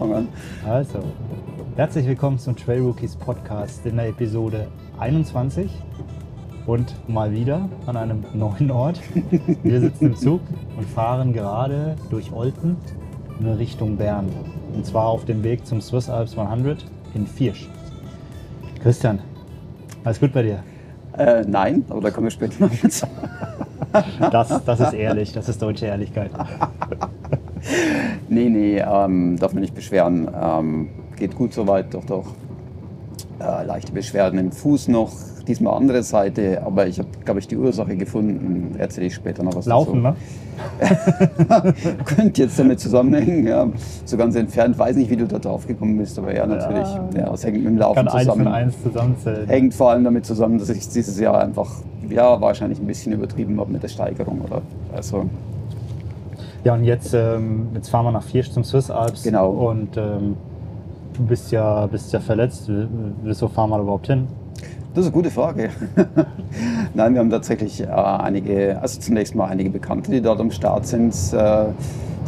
fang an. Also, herzlich willkommen zum Trail Rookies Podcast in der Episode 21 und mal wieder an einem neuen Ort. Wir sitzen im Zug und fahren gerade durch Olten in Richtung Bern. Und zwar auf dem Weg zum Swiss Alps 100 in Viersch. Christian, alles gut bei dir? Äh, nein, aber da kommen wir später noch dazu. Das, das ist ehrlich, das ist deutsche Ehrlichkeit. Nee, nee, ähm, darf man nicht beschweren. Ähm, geht gut soweit, doch, doch. Äh, leichte Beschwerden im Fuß noch, diesmal andere Seite, aber ich habe, glaube ich, die Ursache gefunden. Erzähle ich später noch was Laufen, dazu. ne? Könnte jetzt damit zusammenhängen, ja. So ganz entfernt, weiß nicht, wie du da drauf gekommen bist, aber ja, natürlich. Ja, es hängt mit dem Laufen Kann eins zusammen. und eins zusammenzählen. Hängt vor allem damit zusammen, dass ich dieses Jahr einfach, ja, wahrscheinlich ein bisschen übertrieben habe mit der Steigerung, oder? Also, Ja, und jetzt, ähm, jetzt fahren wir nach Viersch zum Swiss Alps. Genau. Und ähm, du bist ja, bist ja verletzt. Wieso fahren wir überhaupt hin? Das ist eine gute Frage. Nein, wir haben tatsächlich äh, einige, also zunächst mal einige Bekannte, die dort am Start sind, äh,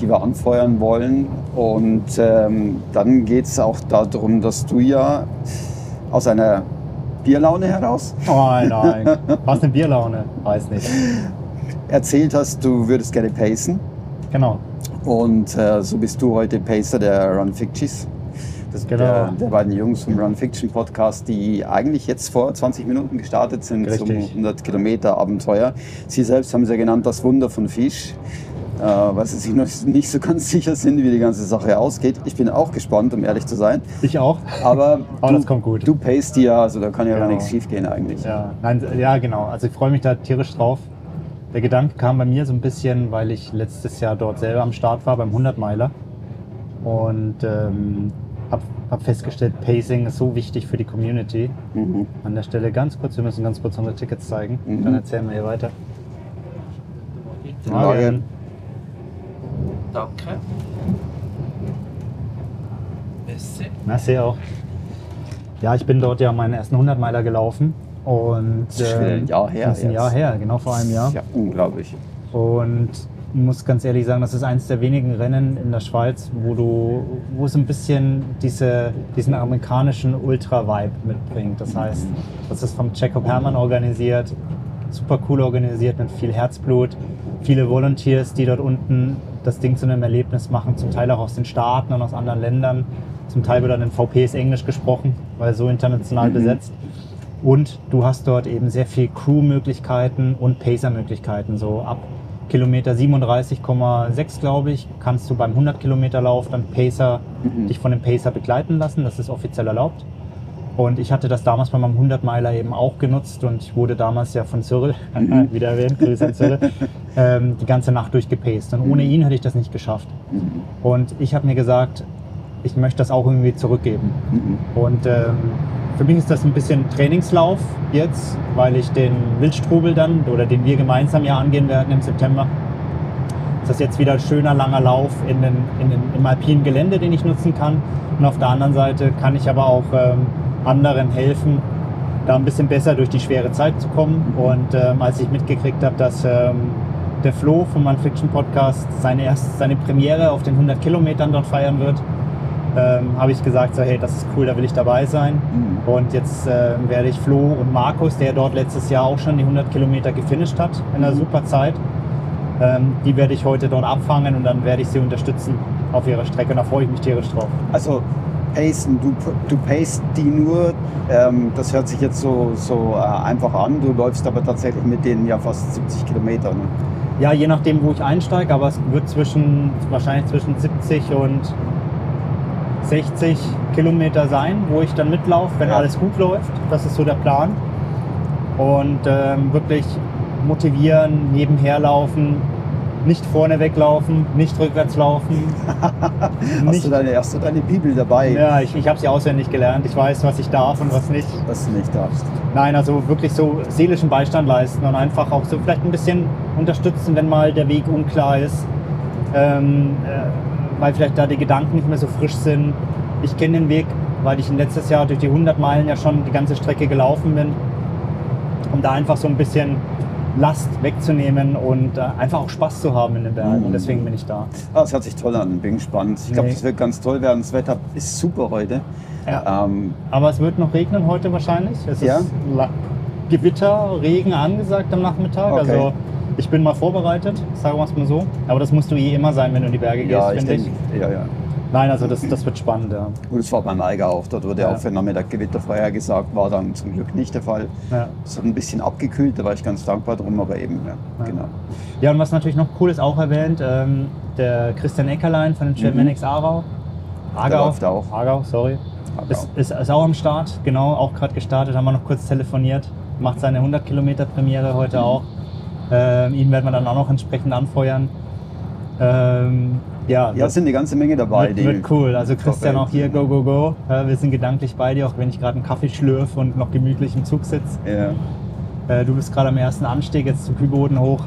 die wir anfeuern wollen. Und ähm, dann geht es auch darum, dass du ja aus einer Bierlaune heraus Oh nein, was eine Bierlaune? Weiß nicht. erzählt hast, du würdest gerne pacen. Genau. Und äh, so bist du heute Pacer der Run Fictions. Das Genau. der, der beiden Jungs vom Run Fiction Podcast, die eigentlich jetzt vor 20 Minuten gestartet sind zum Richtig. 100 Kilometer Abenteuer. Sie selbst haben es ja genannt, das Wunder von Fisch. Äh, weil sie sich noch nicht so ganz sicher sind, wie die ganze Sache ausgeht. Ich bin auch gespannt, um ehrlich zu sein. Ich auch. Aber Aber du, das kommt gut. du pacest die ja, also da kann ja gar Genau. nichts schief gehen eigentlich. Ja, nein, ja, genau. Also ich freue mich da tierisch drauf. Der Gedanke kam bei mir so ein bisschen, weil ich letztes Jahr dort selber am Start war beim 100-Meiler und ähm, habe hab festgestellt, Pacing ist so wichtig für die Community. Mhm. An der Stelle ganz kurz, wir müssen ganz kurz unsere Tickets zeigen. Mhm. Dann erzählen wir hier weiter. Guten Morgen. Danke. Merci. Merci auch. Ja, ich bin dort ja meinen ersten 100-Meiler gelaufen. Und, Das ist schon wieder ein Jahr her Das ist ein jetzt. Jahr her, genau vor einem Jahr. Ja, unglaublich. Und ich muss ganz ehrlich sagen, das ist eines der wenigen Rennen in der Schweiz, wo du, wo es ein bisschen diese, diesen amerikanischen Ultra-Vibe mitbringt. Das heißt, das ist vom Jacob Herrmann organisiert, super cool organisiert mit viel Herzblut, viele Volunteers, die dort unten das Ding zu einem Erlebnis machen, zum Teil auch aus den Staaten und aus anderen Ländern. Zum Teil wird dann in VPs Englisch gesprochen, weil so international Mhm. besetzt. Und du hast dort eben sehr viel Crew-Möglichkeiten und Pacer-Möglichkeiten. So ab Kilometer 37,6, glaube ich, kannst du beim 100 Kilometer Lauf dann Pacer, Mhm. dich von dem Pacer begleiten lassen. Das ist offiziell erlaubt. Und ich hatte das damals bei meinem 100 Meiler eben auch genutzt und ich wurde damals ja von Cyril, Mhm. wieder erwähnt, Grüße an Cyril, ähm, die ganze Nacht durchgepaced. Und ohne ihn hätte ich das nicht geschafft. Mhm. Und ich habe mir gesagt, ich möchte das auch irgendwie zurückgeben. Mhm. Und ähm, für mich ist das ein bisschen Trainingslauf jetzt, weil ich den Wildstrubel dann oder den wir gemeinsam ja angehen werden im September. Ist das jetzt wieder ein schöner langer Lauf in den, in den, im alpinen Gelände, den ich nutzen kann. Und auf der anderen Seite kann ich aber auch ähm, anderen helfen, da ein bisschen besser durch die schwere Zeit zu kommen. Und ähm, als ich mitgekriegt habe, dass ähm, der Flo vom Man Fiction Podcast seine, erst, seine Premiere auf den 100 Kilometern dort feiern wird, ähm, habe ich gesagt, so, hey, das ist cool, da will ich dabei sein. Mhm. Und jetzt ähm, werde ich Flo und Markus, der dort letztes Jahr auch schon die 100 Kilometer gefinisht hat, in einer super Zeit, ähm, die werde ich heute dort abfangen und dann werde ich sie unterstützen auf ihrer Strecke. Und da freue ich mich tierisch drauf. Also pacen, du, du pacest die nur, ähm, das hört sich jetzt so, so äh, einfach an, du läufst aber tatsächlich mit denen ja fast 70 Kilometer. Ne? Ja, je nachdem, wo ich einsteige, aber es wird zwischen, wahrscheinlich zwischen 70 und 60 Kilometer sein, wo ich dann mitlaufe, wenn Ja. alles gut läuft. Das ist so der Plan. Und ähm, wirklich motivieren, nebenher laufen, nicht vorne weglaufen, nicht rückwärts laufen. Hast, nicht, du deine, hast du deine Bibel dabei, ja, ich, ich habe sie auswendig gelernt. Ich weiß, was ich darf und was nicht. dass du nicht darfst? Nein, also wirklich so seelischen Beistand leisten und einfach auch so vielleicht ein bisschen unterstützen, wenn mal der Weg unklar ist, ähm, äh, weil vielleicht da die Gedanken nicht mehr so frisch sind. Ich kenne den Weg, weil ich letztes Jahr durch die 100 Meilen ja schon die ganze Strecke gelaufen bin, um da einfach so ein bisschen Last wegzunehmen und äh, einfach auch Spaß zu haben in den Bergen. Mhm. Und deswegen bin ich da. Ah, das hört sich toll an, bin gespannt. Ich glaube, Nee. das wird ganz toll werden. Das Wetter ist super heute. Ja. Ähm, Aber es wird noch regnen heute wahrscheinlich. Es Ja? ist Gewitter, Regen angesagt am Nachmittag. Okay. Also ich bin mal vorbereitet, sagen wir es mal so. Aber das musst du eh immer sein, wenn du in die Berge ja, gehst, finde ich. ja, ja. Nein, also das, das wird spannend, ja. Und es war beim Eiger auch. Dort wurde Ja. auch für Nachmittag Gewitter vorhergesagt. War dann zum Glück nicht der Fall. ja. Es hat ein bisschen abgekühlt, da war ich ganz dankbar drum, aber eben, ja, Ja. genau. Ja, und was natürlich noch cool ist, auch erwähnt, ähm, der Christian Eckerlein von den Trailmanics Aarau. Aargau. läuft auch. Aargau, sorry. Aargau. Ist, ist, ist auch am Start, genau, auch gerade gestartet, haben wir noch kurz telefoniert. Macht seine 100 Kilometer Premiere heute Mhm. auch. Ähm, ihn werden wir dann auch noch entsprechend anfeuern. Ähm, ja, Ja, sind eine ganze Menge dabei. wird, wird cool. Also Christian auch hier, go, go, go. Äh, wir sind gedanklich bei dir, auch wenn ich gerade einen Kaffee schlürfe und noch gemütlich im Zug sitze. Ja, Äh, du bist gerade am ersten Anstieg, jetzt zum Kühlboden hoch.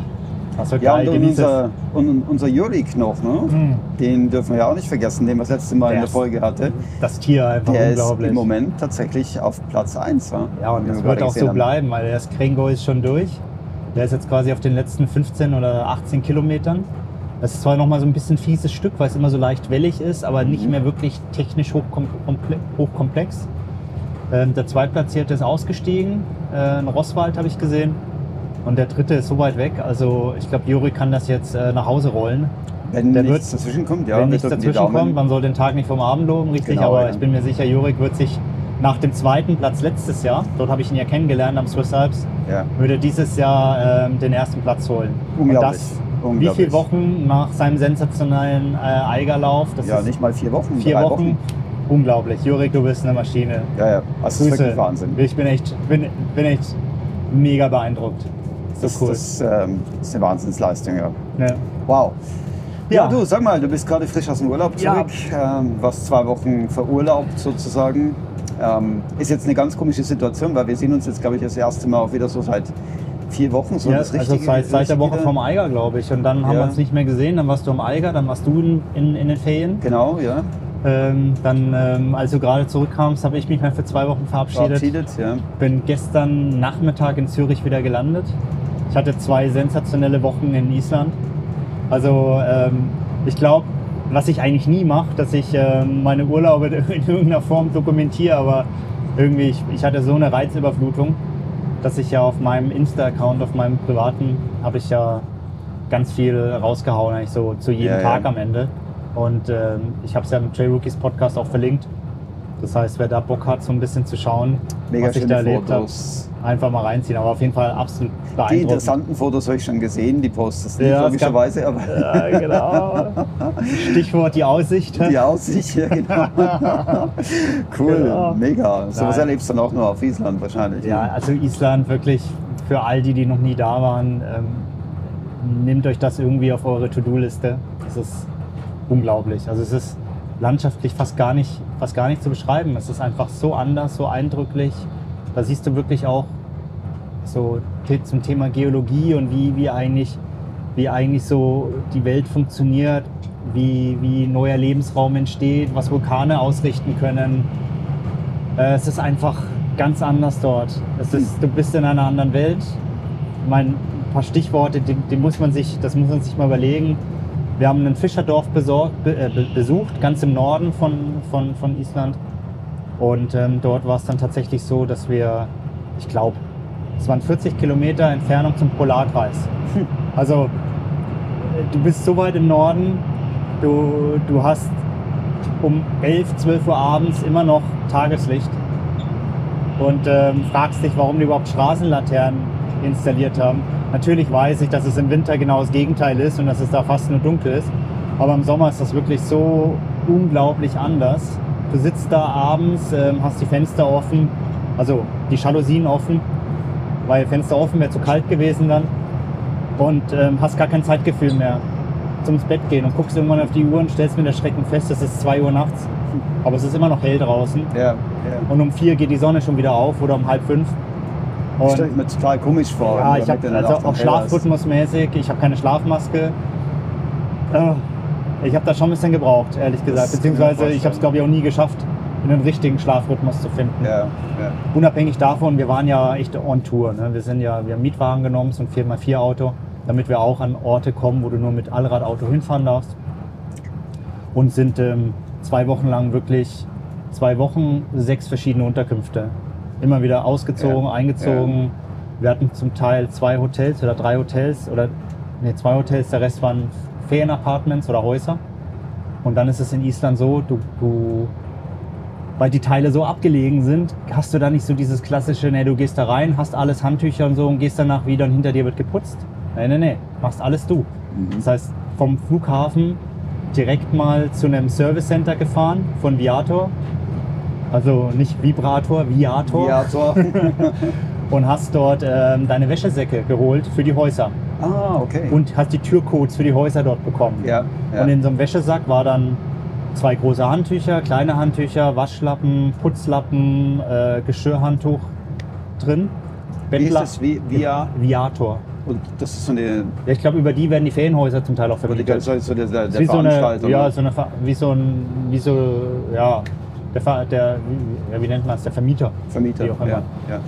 Das wird ja geil, und unser, und unser Jurik noch, ne? Mhm. den dürfen wir ja auch nicht vergessen, den wir das letzte Mal in Der der ist Folge hatte. Das Tier einfach Der ist unglaublich. im Moment tatsächlich auf Platz 1. Ja, Ja, und das wir wird auch so haben. bleiben, weil der Skrengo ist schon durch. Der ist jetzt quasi auf den letzten 15 oder 18 Kilometern. Das ist zwar nochmal so ein bisschen fieses Stück, weil es immer so leicht wellig ist, aber Mhm. nicht mehr wirklich technisch hochkom komple hochkomplex. Ähm, der Zweitplatzierte ist ausgestiegen, äh, in Rosswald habe ich gesehen. Und der dritte ist so weit weg, also ich glaube, Juri kann das jetzt äh, nach Hause rollen. Wenn Der nichts wird- dazwischen kommt, ja, Wenn nichts dazwischen kommt, man soll den Tag nicht vom Abend loben, richtig, Genau, aber ja. ich bin mir sicher, Jurik wird sich nach dem zweiten Platz letztes Jahr, dort habe ich ihn ja kennengelernt am Swiss Alps, Ja. würde dieses Jahr ähm, den ersten Platz holen. Unglaublich. Und das wie viele Wochen nach seinem sensationellen äh, Eigerlauf? Das Ja, ist nicht mal vier Wochen. vier drei Wochen. Unglaublich. Jurik, du bist eine Maschine. Ja, ja. Das ist Grüße. wirklich Wahnsinn. Ich bin echt, bin, bin echt mega beeindruckt. So Das, cool. das, ähm, das ist eine Wahnsinnsleistung, ja. ja. Wow. Ja, Ja. du, sag mal, du bist gerade frisch aus dem Urlaub Ja. zurück, ähm, warst zwei Wochen verurlaubt sozusagen. Ähm, ist jetzt eine ganz komische Situation, weil wir sehen uns jetzt, glaube ich, das erste Mal auch wieder so seit vier Wochen. So Ja, das also seit, seit der Woche vom Eiger, glaube ich. Und dann haben Ja. wir uns nicht mehr gesehen. Dann warst du am Eiger, dann warst du in, in, in den Ferien. Genau, ja. Ähm, dann, ähm, als du gerade zurückkamst, habe ich mich mal für zwei Wochen verabschiedet. Verabschiedet, ja. Bin gestern Nachmittag in Zürich wieder gelandet. Ich hatte zwei sensationelle Wochen in Island. Also ähm, ich glaube, was ich eigentlich nie mache, dass ich ähm, meine Urlaube in irgendeiner Form dokumentiere, aber irgendwie, ich, ich hatte so eine Reizüberflutung, dass ich ja auf meinem Insta-Account, auf meinem privaten, habe ich ja ganz viel rausgehauen, eigentlich so zu jedem Ja, Tag ja. am Ende. Und ähm, ich habe es ja im Trail Rookies Podcast auch verlinkt. Das heißt, wer da Bock hat, so ein bisschen zu schauen, Mega was ich da erlebt habe, einfach mal reinziehen. Aber auf jeden Fall absolut Die beeindruckend. interessanten Fotos habe ich schon gesehen, die postest du Ja, es gab- logischerweise, aber Ja, genau. Stichwort die Aussicht. die Aussicht, ja genau. cool, Genau. mega. So was erlebst du dann auch nur auf Island wahrscheinlich. ne? Ja, also Island wirklich für all die, die noch nie da waren, ähm, nehmt euch das irgendwie auf eure To-Do-Liste. Es ist unglaublich. Also es ist landschaftlich fast gar nicht, fast gar nicht zu beschreiben. Es ist einfach so anders, so eindrücklich. Da siehst du wirklich auch so zum Thema Geologie und wie, wie eigentlich, wie eigentlich so die Welt funktioniert, wie, wie neuer Lebensraum entsteht, was Vulkane ausrichten können. Äh, es ist einfach ganz anders dort. Es ist, du bist in einer anderen Welt. Ich meine, ein paar Stichworte, die, die muss man sich, das muss man sich mal überlegen. Wir haben ein Fischerdorf besorgt, be, äh, be, besucht, ganz im Norden von, von, von Island. Und ähm, dort war es dann tatsächlich so, dass wir, ich glaube, es waren 40 Kilometer Entfernung zum Polarkreis. Also du bist so weit im Norden, du, du hast um 11, 12 Uhr abends immer noch Tageslicht und ähm, fragst dich, warum die überhaupt Straßenlaternen installiert haben. Natürlich weiß ich, dass es im Winter genau das Gegenteil ist und dass es da fast nur dunkel ist. Aber im Sommer ist das wirklich so unglaublich anders. Du sitzt da abends, ähm, hast die Fenster offen, also die Jalousien offen, weil Fenster offen wäre zu kalt gewesen dann. Und ähm, hast gar kein Zeitgefühl mehr zum Bett gehen und guckst irgendwann auf die Uhr und stellst mit Erschrecken fest, es ist 2 Uhr nachts. Aber es ist immer noch hell draußen. Ja, ja. Und um vier geht die Sonne schon wieder auf oder um halb fünf. Das stelle ich mir total komisch vor. ja, ich habe also auch. Schlafrhythmusmäßig, ich habe keine Schlafmaske. Äh, Ich habe da schon ein bisschen gebraucht, ehrlich gesagt. Das Beziehungsweise ich habe es glaube ich auch nie geschafft, in den richtigen Schlafrhythmus zu finden. Ja, ja. Unabhängig davon, wir waren ja echt on Tour. Ne? Wir sind ja, wir haben Mietwagen genommen, so ein 4x4 Auto, damit wir auch an Orte kommen, wo du nur mit Allradauto hinfahren darfst. Und sind ähm, zwei Wochen lang wirklich, zwei Wochen, sechs verschiedene Unterkünfte. Immer wieder ausgezogen, Ja, eingezogen. Wir hatten zum Teil zwei Hotels oder drei Hotels oder nee, zwei Hotels, der Rest waren Ferienapartments oder Häuser. Und dann ist es in Island so, du, du weil die Teile so abgelegen sind, hast du da nicht so dieses klassische, ne, du gehst da rein, hast alles Handtücher und so und gehst danach wieder und hinter dir wird geputzt. Nee, nee, nee, machst alles du. Das heißt, vom Flughafen direkt mal zu einem Service Center gefahren von Viator. Also nicht Vibrator, Viator. Viator. Und hast dort ähm, deine Wäschesäcke geholt für die Häuser. ah, okay. Und hast die Türcodes für die Häuser dort bekommen. ja, ja. Und in so einem Wäschesack war dann zwei große Handtücher, kleine Handtücher, Waschlappen, Putzlappen, äh, Geschirrhandtuch drin. Wie ist Bettler- das? Wie, via? Viator. Und das ist so eine, Ja, ich glaube, über die werden die Ferienhäuser zum Teil auch so, vermietet. so, so der, der, Das ist der wie so eine, ja, ne? so eine, wie so ein, wie so, ja, der, der wie, wie nennt man es, der Vermieter. Vermieter. wie auch immer. Ja, ja.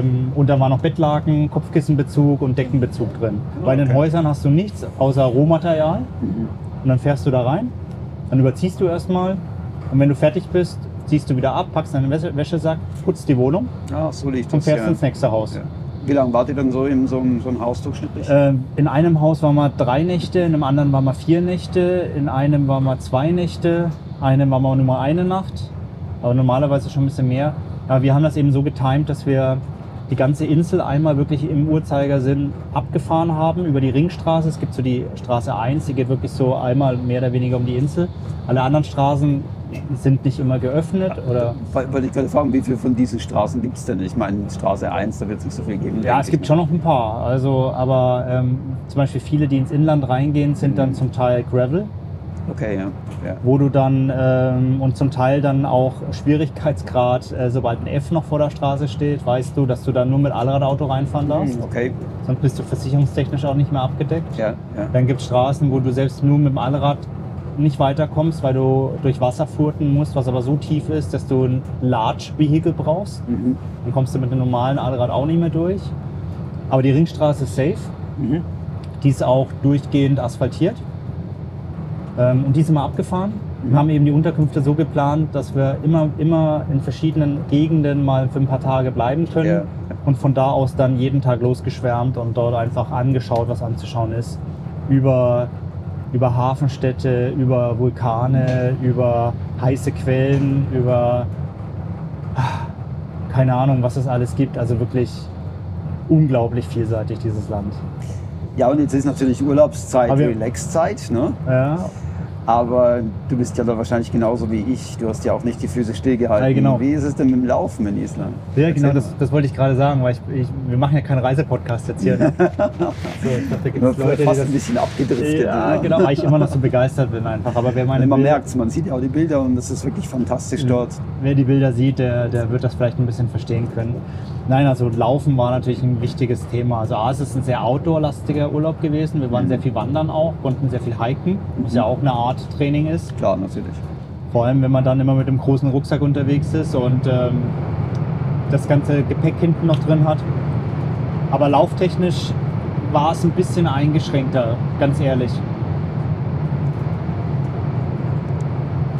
Ähm, und da war noch Bettlaken, Kopfkissenbezug und Deckenbezug drin. Bei den. Häusern hast du nichts außer Rohmaterial. Mhm. Und dann fährst du da rein, dann überziehst du erstmal. Und wenn du fertig bist, ziehst du wieder ab, packst deinen Wäsche Wäschesack, putzt die Wohnung Ah, so liegt und das. fährst ja. ins nächste Haus. Ja. Wie lange wart ihr dann so in so, einem- so einem Haus durchschnittlich? Ähm, in einem Haus waren wir drei Nächte, in einem anderen waren wir vier Nächte, in einem waren wir zwei Nächte, in einem waren wir nur mal eine Nacht, aber normalerweise schon ein bisschen mehr. Aber wir haben das eben so getimt, dass wir die ganze Insel einmal wirklich im Uhrzeigersinn abgefahren haben über die Ringstraße. Es gibt so die Straße 1, die geht wirklich so einmal mehr oder weniger um die Insel. Alle anderen Straßen sind nicht immer geöffnet oder Woll- Wollte ich gerade fragen, wie viele von diesen Straßen gibt es denn? Ich meine, Straße 1, da wird es nicht so viel geben. Ja, es gibt schon noch ein paar. Also, aber ähm, zum Beispiel viele, die ins Inland reingehen, sind dann zum Teil Gravel, Okay, ja. ja. wo du dann ähm, und zum Teil dann auch Schwierigkeitsgrad, äh, sobald ein F noch vor der Straße steht, weißt du, dass du dann nur mit Allradauto reinfahren darfst. Hm, Okay, Sonst bist du versicherungstechnisch auch nicht mehr abgedeckt. ja, ja. Dann gibt es Straßen, wo du selbst nur mit dem Allrad nicht weiterkommst, weil du durch Wasser furten musst, was aber so tief ist, dass du ein Large Vehicle brauchst. Mhm. Dann kommst du mit einem normalen Allrad auch nicht mehr durch. Aber die Ringstraße ist safe. Mhm. Die ist auch durchgehend asphaltiert. Ähm, und die sind wir abgefahren. Wir haben eben die Unterkünfte so geplant, dass wir immer, immer in verschiedenen Gegenden mal für ein paar Tage bleiben können. Ja. Und von da aus dann jeden Tag losgeschwärmt und dort einfach angeschaut, was anzuschauen ist. Über, über Hafenstädte, über Vulkane, über heiße Quellen, über ah, keine Ahnung, was es alles gibt. Also wirklich unglaublich vielseitig, dieses Land. Ja, und jetzt ist natürlich Urlaubszeit, Relaxzeit, ne? Ja, Aber du bist ja da wahrscheinlich genauso wie ich. Du hast ja auch nicht die Füße stillgehalten. Ja, genau. Wie ist es denn mit dem Laufen in Island? Ja, genau, das, das wollte ich gerade sagen, weil ich, ich, wir machen ja keinen Reisepodcast jetzt hier. Ne? so, ich dachte, da gibt es Leute, die fast das, ein bisschen abgedriftet. ja, ne? genau, weil ich immer noch so begeistert bin einfach. Aber wer meine man merkt es, man sieht ja auch die Bilder und das ist wirklich fantastisch Mhm. dort. wer die Bilder sieht, der, der wird das vielleicht ein bisschen verstehen können. Nein, also Laufen war natürlich ein wichtiges Thema. Also A, es ist ein sehr outdoor-lastiger Urlaub gewesen. Wir waren Mhm. sehr viel wandern auch, konnten sehr viel hiken, was ja auch eine Art Training ist. Klar, natürlich. Vor allem, wenn man dann immer mit dem großen Rucksack unterwegs ist und ähm, das ganze Gepäck hinten noch drin hat. Aber lauftechnisch war es ein bisschen eingeschränkter, ganz ehrlich.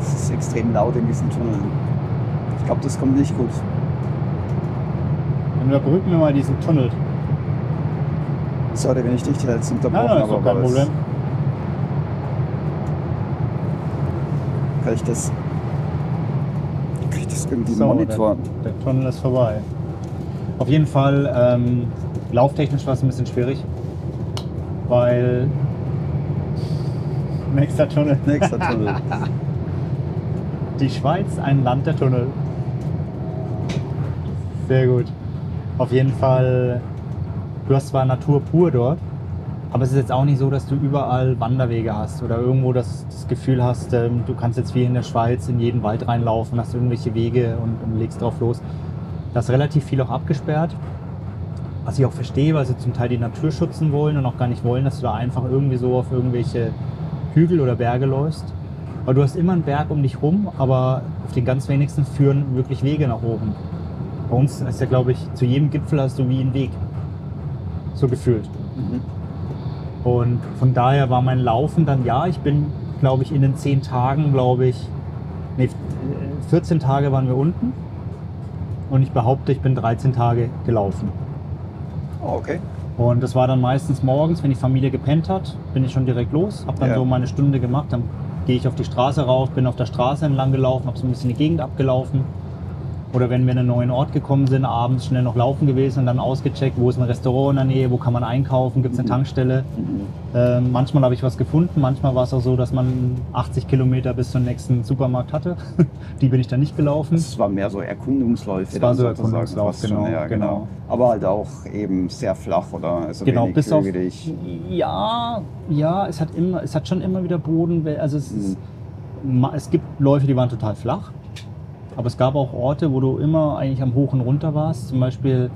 Es ist extrem laut in diesen Tunneln. Ich glaube, das kommt nicht gut. Dann überbrücken wir mal diesen Tunnel. Sorry, wenn ich dich jetzt unterbrochen Nein, nein, ist habe. kein aber es- Problem. Kann ich das. Kann ich das irgendwie So, monitoren? Der, der Tunnel ist vorbei. Auf jeden Fall, ähm, lauftechnisch war es ein bisschen schwierig, weil nächster Tunnel. Nächster Tunnel. Die Schweiz, ein Land der Tunnel. Sehr gut. Auf jeden Fall, du hast zwar Natur pur dort, aber es ist jetzt auch nicht so, dass du überall Wanderwege hast oder irgendwo das, das Gefühl hast, ähm, du kannst jetzt wie in der Schweiz in jeden Wald reinlaufen, hast irgendwelche Wege und, und legst drauf los. Da ist relativ viel auch abgesperrt. Was ich auch verstehe, weil sie zum Teil die Natur schützen wollen und auch gar nicht wollen, dass du da einfach irgendwie so auf irgendwelche Hügel oder Berge läufst. Aber du hast immer einen Berg um dich rum, aber auf den ganz wenigsten führen wirklich Wege nach oben. Bei uns ist ja, glaube ich, zu jedem Gipfel hast du wie einen Weg. So gefühlt. Mhm. Und von daher war mein Laufen dann, ja, ich bin, glaube ich, in den zehn Tagen, glaube ich, nee, 14 Tage waren wir unten. Und ich behaupte, ich bin 13 Tage gelaufen. Oh, okay. Und das war dann meistens morgens, wenn die Familie gepennt hat, bin ich schon direkt los, habe dann Ja. so meine Stunde gemacht, dann gehe ich auf die Straße rauf, bin auf der Straße entlang gelaufen, habe so ein bisschen die Gegend abgelaufen. Oder wenn wir in einen neuen Ort gekommen sind, abends schnell noch laufen gewesen und dann ausgecheckt, wo ist ein Restaurant in der Nähe, wo kann man einkaufen, gibt es eine Tankstelle. Ähm, manchmal habe ich was gefunden, manchmal war es auch so, dass man 80 Kilometer bis zum nächsten Supermarkt hatte. die bin ich dann nicht gelaufen. Es war mehr so Erkundungsläufe. Es war so Erkundungslauf, fast schon, genau, ja, genau. genau. Aber halt auch eben sehr flach oder also Genau, wenig bis auf. Ja, ja, es hat immer, es hat schon immer wieder Boden. Also es, Mhm. ist, es gibt Läufe, die waren total flach. Aber es gab auch Orte, wo du immer eigentlich am Hoch und runter warst. Zum Beispiel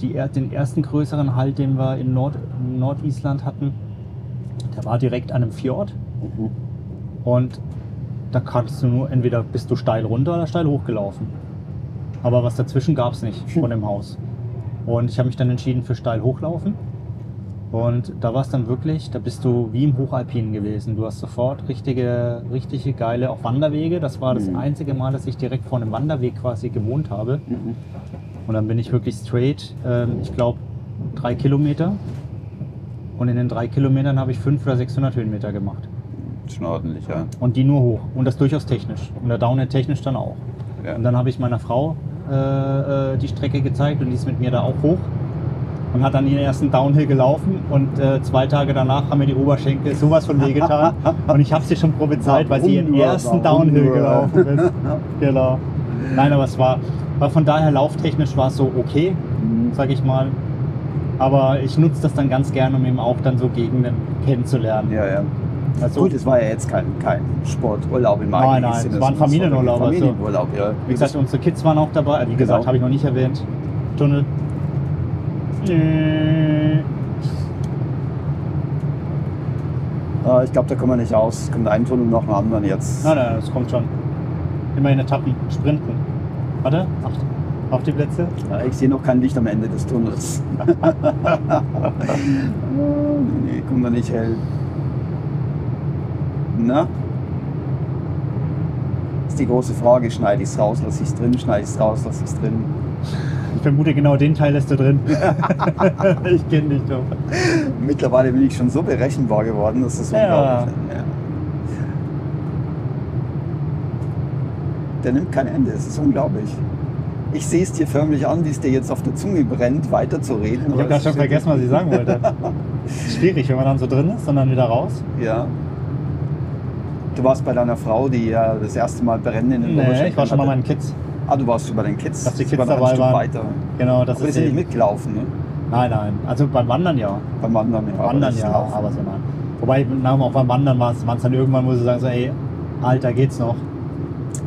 die, den ersten größeren Halt, den wir in Nord, Nordisland hatten, der war direkt an einem Fjord. Mhm. Und da kannst du nur, entweder bist du steil runter oder steil hochgelaufen. Aber was dazwischen gab es nicht von dem Haus. Und ich habe mich dann entschieden für steil hochlaufen. Und da war es dann wirklich, da bist du wie im Hochalpinen gewesen. Du hast sofort richtige, richtige geile auch Wanderwege. Das war das Mhm. einzige Mal, dass ich direkt vor einem Wanderweg quasi gewohnt habe. Mhm. Und dann bin ich wirklich straight, ähm, ich glaube, drei Kilometer. Und in den drei Kilometern habe ich 500 oder 600 Höhenmeter gemacht. Schon ordentlich, ja. Und die nur hoch. Und das durchaus technisch. Und der Downhill technisch dann auch. ja. Und dann habe ich meiner Frau äh, äh, die Strecke gezeigt und die ist mit mir da auch hoch. Und hat dann ihren ersten Downhill gelaufen. Und äh, zwei Tage danach haben mir die Oberschenkel sowas von wehgetan. und ich habe sie schon prophezeit, weil sie ihren ersten Downhill gelaufen ist. genau. Nein, aber es war, war von daher lauftechnisch war es so okay, Mhm. sag ich mal. Aber ich nutze das dann ganz gerne, um eben auch dann so Gegenden kennenzulernen. ja, ja. Also, Gut, es war ja jetzt kein, kein Sporturlaub Nein, eigentlichen nein, es Sinne, war ein sondern Familienurlaub, also- Familienurlaub, ja. Wie gesagt, unsere Kids waren auch dabei. Wie gesagt, Genau. habe ich noch nicht erwähnt. Tunnel. Ah, ich glaube, da kommen wir nicht aus. Es kommt ein Tunnel nach dem anderen jetzt. Nein, nein, das kommt schon. Immerhin Etappen, Sprinten. Warte, acht. Auf die Plätze. Ja, ich sehe noch kein Licht am Ende des Tunnels. nee, kommt da nicht hell. Na? ist die große Frage. Schneide ich es raus, lasse ich es drin? Schneide ich es raus, lasse ich es drin? Ich vermute, genau den Teil lässt du drin. ich kenne dich doch. Mittlerweile bin ich schon so berechenbar geworden, dass es Ja. unglaublich ist. Ja. Der nimmt kein Ende, es ist unglaublich. Ich sehe es dir förmlich an, wie es dir jetzt auf der Zunge brennt, weiterzureden. Ich habe gerade schon vergessen, was ich sagen wollte. Schwierig, wenn man dann so drin ist und dann wieder raus. Ja. Du warst bei deiner Frau, die ja das erste Mal Brennen in den Nee, ich war schon mal meinen Kids. Ah, du warst schon bei den Kids. Dass die Kids dabei ein Stück waren. weiter. Genau, das Aber die ist sind nicht mitgelaufen, ne? Nein, nein. Also beim Wandern ja. Beim Wandern, ja. aber Wandern ja, laufen. aber so nein. Wobei, na, auch beim Wandern war es dann irgendwann, wo sie sagen so, ey, Alter, geht's noch?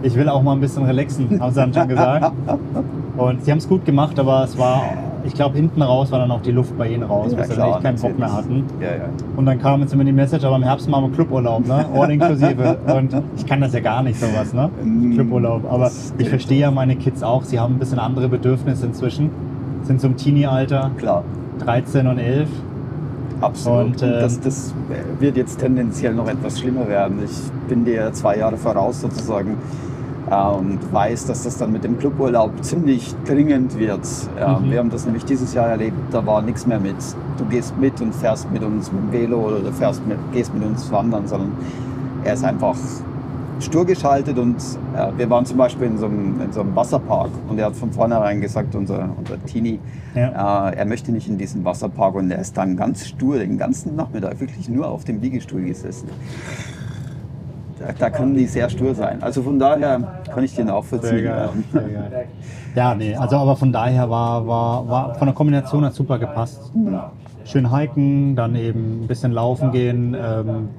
Ich will auch mal ein bisschen relaxen, haben sie dann schon gesagt. Und sie haben es gut gemacht, aber es war, ich glaube, hinten raus war dann auch die Luft bei ihnen raus, Ja, weil sie klar, echt keinen Bock mehr hatten. Ja, ja. Und dann kam jetzt immer die Message, aber im Herbst machen wir Cluburlaub, ne? All inklusive. Und ich kann das ja gar nicht, sowas, ne? Mm, Cluburlaub. Aber das ich verstehe ja meine Kids auch, sie haben ein bisschen andere Bedürfnisse inzwischen. Sind so im Teenie-Alter, Klar. 13 und 11. Absolut. Und, Und, ähm, das, das wird jetzt tendenziell noch etwas schlimmer werden. Ich bin dir zwei Jahre voraus sozusagen äh, und weiß, dass das dann mit dem Cluburlaub ziemlich dringend wird. Mhm. Wir haben das nämlich dieses Jahr erlebt, da war nichts mehr mit. Du gehst mit und fährst mit uns mit dem Velo oder du fährst mit, gehst mit uns wandern, sondern er ist einfach stur geschaltet und äh, wir waren zum Beispiel in so, einem, in so einem Wasserpark und er hat von vornherein gesagt, unser, unser Teenie, Ja. äh, er möchte nicht in diesen Wasserpark und er ist dann ganz stur den ganzen Nachmittag wirklich nur auf dem Liegestuhl gesessen. Da, da können die sehr stur sein. Also von daher kann ich den Sehr nachvollziehen. geil, ja. sehr geil. Ja, nee, also aber von daher war, war, war von der Kombination hat super gepasst. Schön hiken, dann eben ein bisschen laufen gehen, ähm,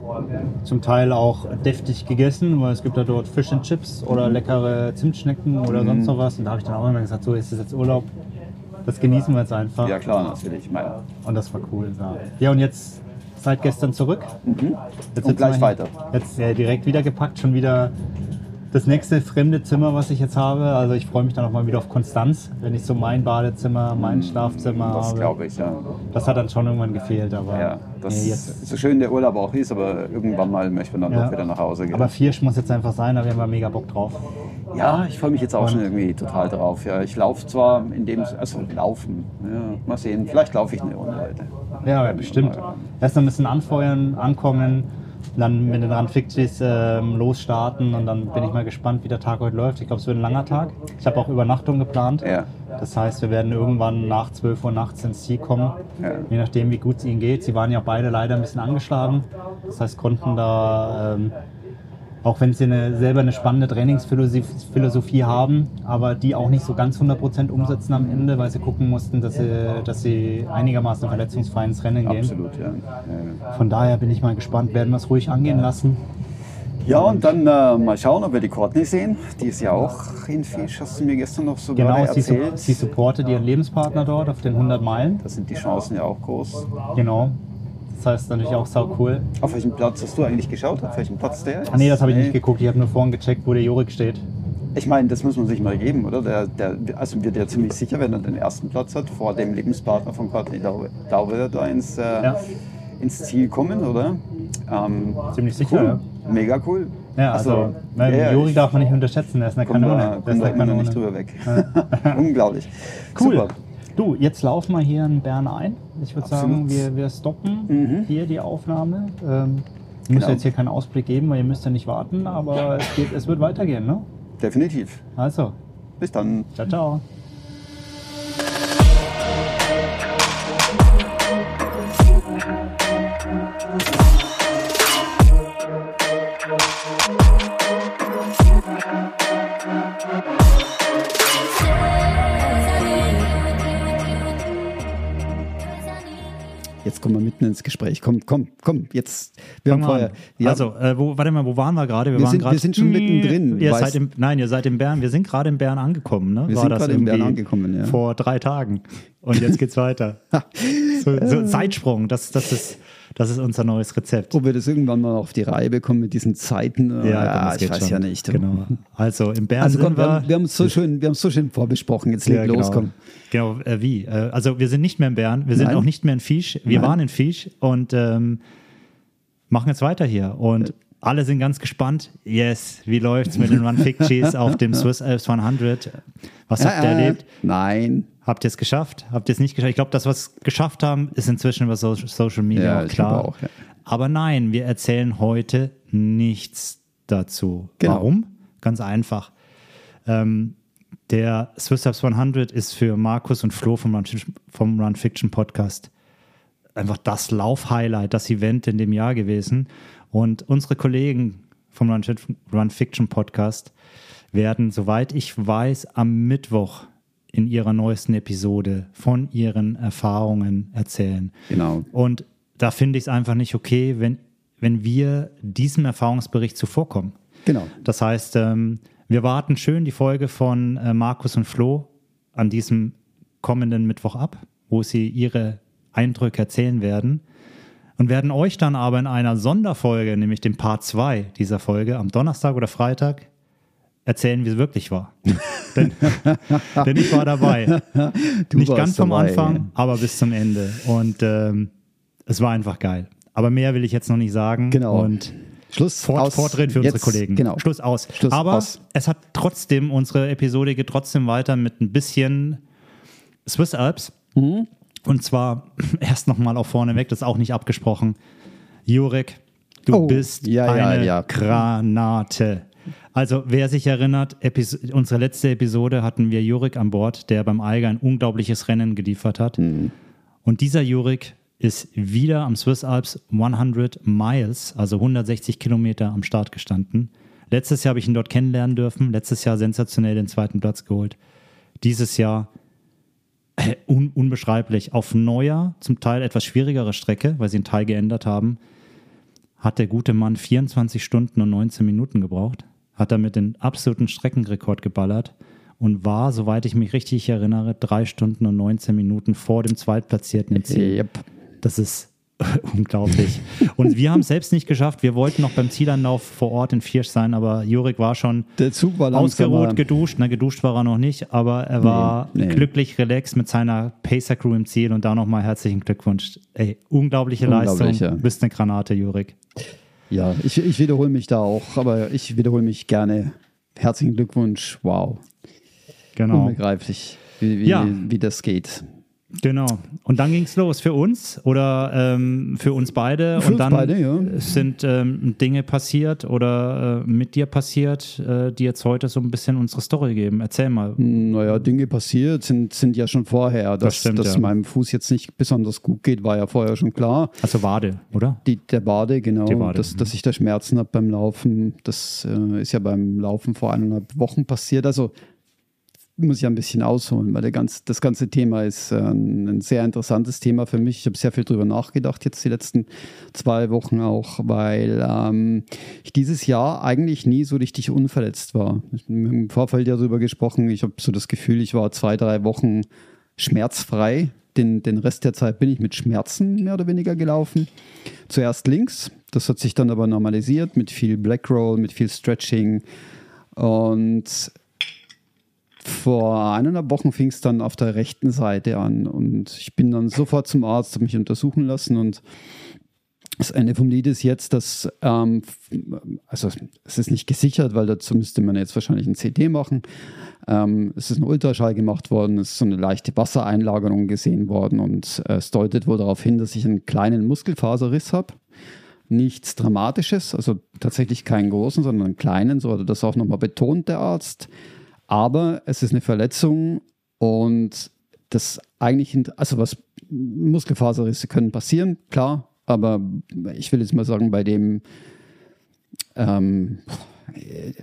zum Teil auch deftig gegessen, weil es gibt ja dort Fish and Chips oder leckere Zimtschnecken oder sonst noch was. Und da habe ich dann auch immer gesagt, so ist es jetzt Urlaub, das genießen wir jetzt einfach. Ja klar, natürlich. Und das war cool. Ja, ja und jetzt seit gestern zurück. Jetzt Und gleich weiter. Jetzt äh, direkt wieder gepackt, schon wieder das nächste fremde Zimmer, was ich jetzt habe. Also ich freue mich dann auch mal wieder auf Konstanz, wenn ich so mein Badezimmer, mein Schlafzimmer Das habe. glaube ich, ja. Das hat dann schon irgendwann gefehlt, aber ja das nee, jetzt. so schön der Urlaub auch ist, aber irgendwann mal möchte man dann Ja. doch wieder nach Hause gehen. Aber Viersch muss jetzt einfach sein, da haben wir mega Bock drauf. ja, ich freue mich jetzt auch schon irgendwie total drauf. Ja, ich laufe zwar in dem, also laufen, ja, mal sehen, vielleicht laufe ich eine Runde heute. Ja, ja bestimmt. Erst ein bisschen anfeuern, ankommen, dann mit den Randfictis ähm, losstarten und dann bin ich mal gespannt, wie der Tag heute läuft. Ich glaube, es wird ein langer Tag. Ich habe auch Übernachtung geplant. Ja. Das heißt, wir werden irgendwann nach 12 Uhr nachts ins Ziel kommen, Ja. je nachdem, wie gut es ihnen geht. Sie waren ja beide leider ein bisschen angeschlagen. Das heißt, konnten da, ähm, auch wenn sie eine, selber eine spannende Trainingsphilosophie Philosophie haben, aber die auch nicht so ganz 100% umsetzen am Ende, weil sie gucken mussten, dass sie, dass sie einigermaßen verletzungsfrei ins Rennen gehen. Absolut, ja. Von daher bin ich mal gespannt, werden wir es ruhig angehen lassen. Ja, und dann äh, mal schauen, ob wir die Courtney sehen. Die ist ja auch in Fisch, hast du mir gestern noch so Genau, gerade sie, su erzählt. sie supportet ihren Lebenspartner dort auf den 100 Meilen. da sind die Chancen ja auch groß. Genau. Das heißt natürlich auch sau cool. Auf welchem Platz hast du eigentlich geschaut? Auf welchem Platz der ist? Ah nee, das habe ich nicht geguckt. Ich habe nur vorhin gecheckt, wo der Jorik steht. Ich meine, das muss man sich mal geben, oder? Der, der, also wird ja ziemlich sicher, wenn er den ersten Platz hat, vor dem Lebenspartner von Courtney Dauber, Dauber da ins, äh, Ja. ins Ziel kommen, oder? Ähm, Ziemlich sicher, cool. ja. Mega cool. Ja, also, nein, ja, Jorik ich darf man nicht unterschätzen, er ist eine Kanone. da, Der komm ist da noch Kanone. nicht drüber weg. Unglaublich. Cool. Super. Du, jetzt laufen wir hier in Bern ein. Ich würde sagen, wir, wir stoppen Mhm. hier die Aufnahme. Ähm, ich muss Genau. jetzt hier keinen Ausblick geben, weil ihr müsst ja nicht warten, aber es, geht, es wird weitergehen, ne? Definitiv. Also, Bis dann. ciao, ciao. Jetzt kommen wir mitten ins Gespräch. Komm, komm, komm, jetzt. Wir haben Fangen wir vorher. Ja, Also, äh, wo, warte mal, wo waren wir gerade? Wir sind- waren grad- wir sind schon mittendrin, Ihr seid im, nein, ihr seid in Bern. Wir sind gerade in Bern angekommen. Ne? Wir War sind gerade in Bern angekommen, ja. Vor drei Tagen. Und jetzt geht's weiter. So, so Zeitsprung, das, das, ist, das ist unser neues Rezept. ob wir das irgendwann mal auf die Reihe bekommen mit diesen Zeiten. komm, das ich geht weiß schon. ja nicht. Genau. Also in Bern Also komm, sind wir, wir. haben- wir haben es so schön, wir haben es so schön vorbesprochen. Jetzt leg Ja, los, genau. komm. Genau, äh, wie? Äh, also wir sind nicht mehr in Bern, wir sind Nein. auch nicht mehr in Fisch. Wir Nein. waren in Fisch und ähm, machen jetzt weiter hier. Und alle sind ganz gespannt. Yes, wie läuft's mit den Run Ficties auf dem Swiss Alps 100? Was habt ihr Äh, erlebt? Nein. Habt ihr es geschafft? Habt ihr es nicht geschafft? Ich glaube, das, was wir geschafft haben, ist inzwischen über so Social Media Ja, klar. auch, ja. Aber nein, wir erzählen heute nichts dazu. Genau. Warum? Ganz einfach. Ähm, der Swiss Alps 100 ist für Markus und Flo vom Run, vom Run Fiction Podcast einfach das Lauf-Highlight, das Event in dem Jahr gewesen. Und unsere Kollegen vom Run, Run Fiction Podcast werden, soweit ich weiß, am Mittwoch in ihrer neuesten Episode von ihren Erfahrungen erzählen. Genau. Und da finde ich es einfach nicht okay, wenn, wenn wir diesem Erfahrungsbericht zuvorkommen. Genau. Das heißt, ähm, wir warten schön die Folge von äh, Markus und Flo an diesem kommenden Mittwoch ab, wo sie ihre Eindrücke erzählen werden und werden euch dann aber in einer Sonderfolge, nämlich dem Part 2 dieser Folge, am Donnerstag oder Freitag, erzählen, wie es wirklich war. denn, denn ich war dabei. Du Nicht ganz vom dabei, Anfang, ja. aber bis zum Ende. Und ähm, es war einfach geil. Aber mehr will ich jetzt noch nicht sagen. Genau. Und Schluss. Fort, aus. Fortdrehen für Jetzt, unsere Kollegen. Genau. Schluss aus. Schluss Aber aus. es hat trotzdem, unsere Episode geht trotzdem weiter mit ein bisschen Swiss Alps. Mhm. Und zwar erst nochmal auch vorneweg, das ist auch nicht abgesprochen. Jurek, du Oh, bist ja, ja, eine ja. Granate. Also, wer sich erinnert, Epis unsere letzte Episode hatten wir Jurek an Bord, der beim Eiger ein unglaubliches Rennen geliefert hat. Mhm. Und dieser Jurek ist wieder am Swiss Alps 100 Miles, also 160 Kilometer am Start gestanden. Letztes Jahr habe ich ihn dort kennenlernen dürfen. Letztes Jahr sensationell den zweiten Platz geholt. Dieses Jahr äh, un unbeschreiblich. Auf neuer, zum Teil etwas schwierigere Strecke, weil sie einen Teil geändert haben, hat der gute Mann 24 Stunden und 19 Minuten gebraucht. Hat damit den absoluten Streckenrekord geballert und war, soweit ich mich richtig erinnere, drei Stunden und 19 Minuten vor dem Zweitplatzierten im Ziel. Yep. Das ist Unglaublich. Und wir haben es selbst nicht geschafft. Wir wollten noch beim Zielanlauf vor Ort in Viersch sein, aber Jurik war schon Der Zug war ausgeruht, geduscht. Na, geduscht war er noch nicht, aber er war Nee, nee. glücklich, relaxed mit seiner Pacer-Crew im Ziel und da nochmal herzlichen Glückwunsch. Ey, unglaubliche Leistung. Du bist eine Granate, Jurik. Ja, ich, ich wiederhole mich da auch, aber ich wiederhole mich gerne. Herzlichen Glückwunsch. Wow. Genau. Unbegreiflich, wie, wie, Ja. wie das geht. Genau. Und dann ging es los für uns oder ähm, für uns beide. Für und uns dann beide, ja. sind ähm, Dinge passiert oder äh, mit dir passiert, äh, die jetzt heute so ein bisschen unsere Story geben. Erzähl mal. Naja, Dinge passiert sind, sind ja schon vorher. Dass, stimmt, dass ja. meinem Fuß jetzt nicht besonders gut geht, war ja vorher schon klar. Also Wade, oder? Die, der Bade, genau, Die Wade, dass, mhm. dass ich da Schmerzen habe beim Laufen. Das äh, ist ja beim Laufen vor eineinhalb Wochen passiert. Also muss ich ein bisschen ausholen, weil ganz, das ganze Thema ist äh, ein, ein sehr interessantes Thema für mich. Ich habe sehr viel drüber nachgedacht, jetzt die letzten zwei Wochen auch, weil ähm, ich dieses Jahr eigentlich nie so richtig unverletzt war. Ich im Vorfeld ja darüber gesprochen. Ich habe so das Gefühl, ich war zwei, drei Wochen schmerzfrei. Den, den Rest der Zeit bin ich mit Schmerzen mehr oder weniger gelaufen. Zuerst links, das hat sich dann aber normalisiert mit viel Black Roll, mit viel Stretching. Und vor eineinhalb Wochen fing es dann auf der rechten Seite an und ich bin dann sofort zum Arzt, habe mich untersuchen lassen und das Ende vom Lied ist jetzt, dass, ähm, also es ist nicht gesichert, weil dazu müsste man jetzt wahrscheinlich ein CT machen. Ähm, es ist ein Ultraschall gemacht worden, es ist so eine leichte Wassereinlagerung gesehen worden und äh, es deutet wohl darauf hin, dass ich einen kleinen Muskelfaserriss habe. Nichts Dramatisches, also tatsächlich keinen großen, sondern einen kleinen, so hat er das auch nochmal betont, der Arzt. Aber es ist eine Verletzung und das eigentlich, also was Muskelfaserrisse können passieren, klar, aber ich will jetzt mal sagen, bei dem, ähm,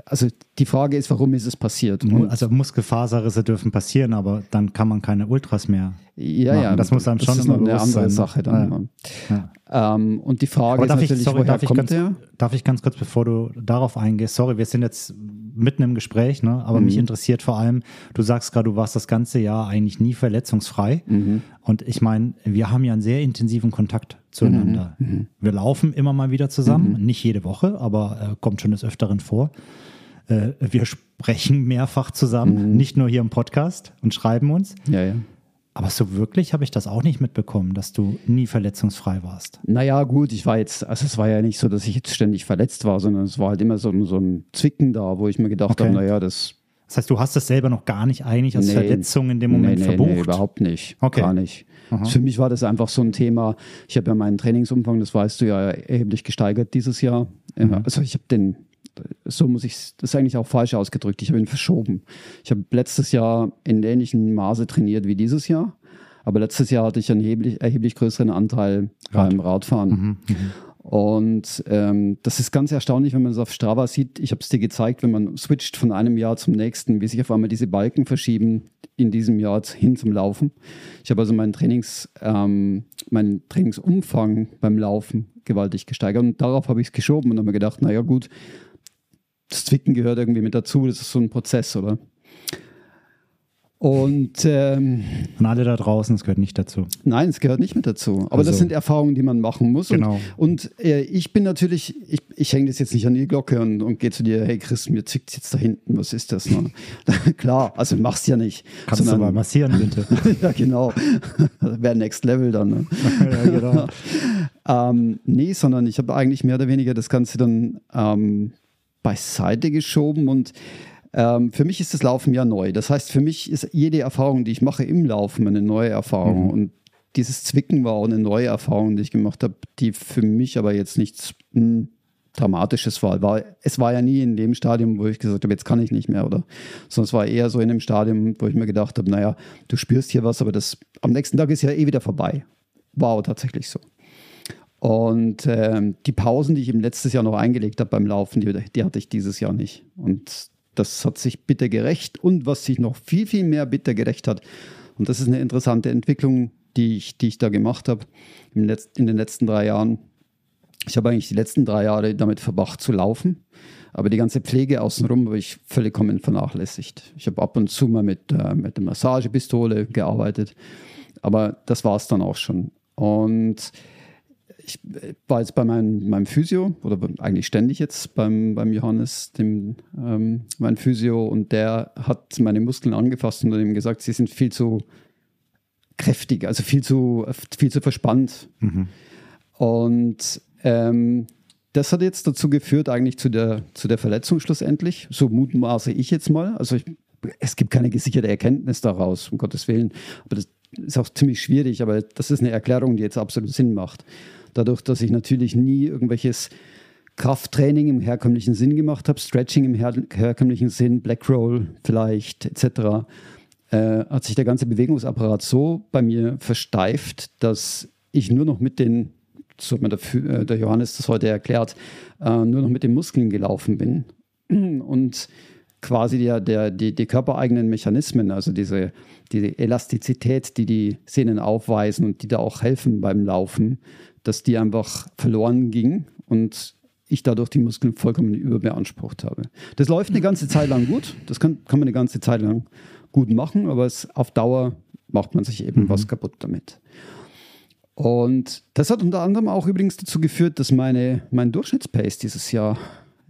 also die Frage ist, warum ist es passiert? Und- Also Muskelfaserrisse dürfen passieren, aber dann kann man keine Ultras mehr. ja, machen. ja, Das muss einem schon ist immer eine andere sein, ne? Sache dann. Ja. Ähm, und die Frage Aber ist darf ich, natürlich, sorry, woher kommt ganz, der? darf ich ganz kurz, bevor du darauf eingehst, sorry, wir sind jetzt mitten im Gespräch, ne? aber mich interessiert vor allem, du sagst gerade, du warst das ganze Jahr eigentlich nie verletzungsfrei. Und ich meine, wir haben ja einen sehr intensiven Kontakt zueinander. Wir laufen immer mal wieder zusammen, nicht jede Woche, aber äh, kommt schon des Öfteren vor. Äh, wir sprechen mehrfach zusammen, nicht nur hier im Podcast und schreiben uns. Ja, ja. Aber so wirklich habe ich das auch nicht mitbekommen, dass du nie verletzungsfrei warst. Naja, gut, ich war jetzt, also es war ja nicht so, dass ich jetzt ständig verletzt war, sondern es war halt immer so, ein- so ein Zwicken da, wo ich mir gedacht Okay. habe, naja, das. Das heißt, du hast es selber noch gar nicht eigentlich als nee, Verletzung in dem Moment nee, nee, verbucht. Nee, überhaupt nicht. Okay. Gar nicht. Für mich war das einfach so ein Thema. Ich habe ja meinen Trainingsumfang, das weißt du ja, erheblich gesteigert dieses Jahr. Mhm. Also ich habe den, so muss ich, das ist eigentlich auch falsch ausgedrückt, ich habe ihn verschoben. Ich habe letztes Jahr in ähnlichem Maße trainiert wie dieses Jahr. Aber letztes Jahr hatte ich einen erheblich, erheblich größeren Anteil beim Radfahren. Mhm, Und ähm, das ist ganz erstaunlich, wenn man es auf Strava sieht. Ich habe es dir gezeigt, wenn man switcht von einem Jahr zum nächsten, wie sich auf einmal diese Balken verschieben in diesem Jahr hin zum Laufen. Ich habe also meinen Trainings, ähm, meinen Trainingsumfang beim Laufen gewaltig gesteigert und darauf habe ich es geschoben und habe mir gedacht, naja gut, das Zwicken gehört irgendwie mit dazu, das ist so ein Prozess, oder? Und ähm, Und alle da draußen, es gehört nicht dazu. Nein, es gehört nicht mit dazu. Aber Also- das sind Erfahrungen, die man machen muss. Genau. Und, und äh, ich bin natürlich, ich, ich hänge das jetzt nicht an die Glocke und, und gehe zu dir, hey Chris, mir zwickt jetzt da hinten, was ist das? Ne? Klar, also mach's ja nicht. Kannst du mal massieren, bitte? ja, genau. Wäre Next Level dann. Ne? ja, genau. Ähm, nee, sondern ich habe eigentlich mehr oder weniger das Ganze dann ähm, beiseite geschoben und ähm, für mich ist das Laufen ja neu. Das heißt, für mich ist jede Erfahrung, die ich mache im Laufen, eine neue Erfahrung. Und dieses Zwicken war auch eine neue Erfahrung, die ich gemacht habe, die für mich aber jetzt nichts hm, Dramatisches war. war. Es war ja nie in dem Stadium, wo ich gesagt habe, jetzt kann ich nicht mehr, oder? Sondern es war eher so in dem Stadium, wo ich mir gedacht habe, naja, du spürst hier was, aber das am nächsten Tag ist ja eh wieder vorbei. War auch tatsächlich so. Und ähm, die Pausen, die ich im letztes Jahr noch eingelegt habe beim Laufen, die, die hatte ich dieses Jahr nicht. Und das hat sich bitter gerecht. Und was sich noch viel, viel mehr bitter gerecht hat, und das ist eine interessante Entwicklung, die ich, die ich da gemacht habe in den letzten drei Jahren. Ich habe eigentlich die letzten drei Jahre damit verbracht zu laufen, aber die ganze Pflege außenrum habe ich vollkommen vernachlässigt. Ich habe ab und zu mal mit, äh, mit der Massagepistole gearbeitet, aber das war es dann auch schon. Und ich war jetzt bei meinem, meinem Physio oder eigentlich ständig jetzt beim, beim Johannes, dem ähm, mein Physio, und der hat meine Muskeln angefasst und hat ihm gesagt, sie sind viel zu kräftig, also viel zu, viel zu verspannt. Mhm. Und ähm, das hat jetzt dazu geführt, eigentlich zu der, zu der Verletzung schlussendlich. So mutmaße ich jetzt mal. Also ich, es gibt keine gesicherte Erkenntnis daraus, um Gottes Willen. Aber das ist auch ziemlich schwierig, aber das ist eine Erklärung, die jetzt absolut Sinn macht. Dadurch, dass ich natürlich nie irgendwelches Krafttraining im herkömmlichen Sinn gemacht habe, Stretching im her herkömmlichen Sinn, Black Roll vielleicht etc., äh, hat sich der ganze Bewegungsapparat so bei mir versteift, dass ich nur noch mit den, so hat mir der, äh, der Johannes das heute erklärt, äh, nur noch mit den Muskeln gelaufen bin. Und quasi der, der, die, die körpereigenen Mechanismen, also diese, die Elastizität, die die Sehnen aufweisen und die da auch helfen beim Laufen, dass die einfach verloren ging und ich dadurch die Muskeln vollkommen überbeansprucht habe. Das läuft eine ganze Zeit lang gut, das kann, kann man eine ganze Zeit lang gut machen, aber es, auf Dauer macht man sich eben mhm. was kaputt damit. Und das hat unter anderem auch übrigens dazu geführt, dass meine, mein Durchschnittspace dieses Jahr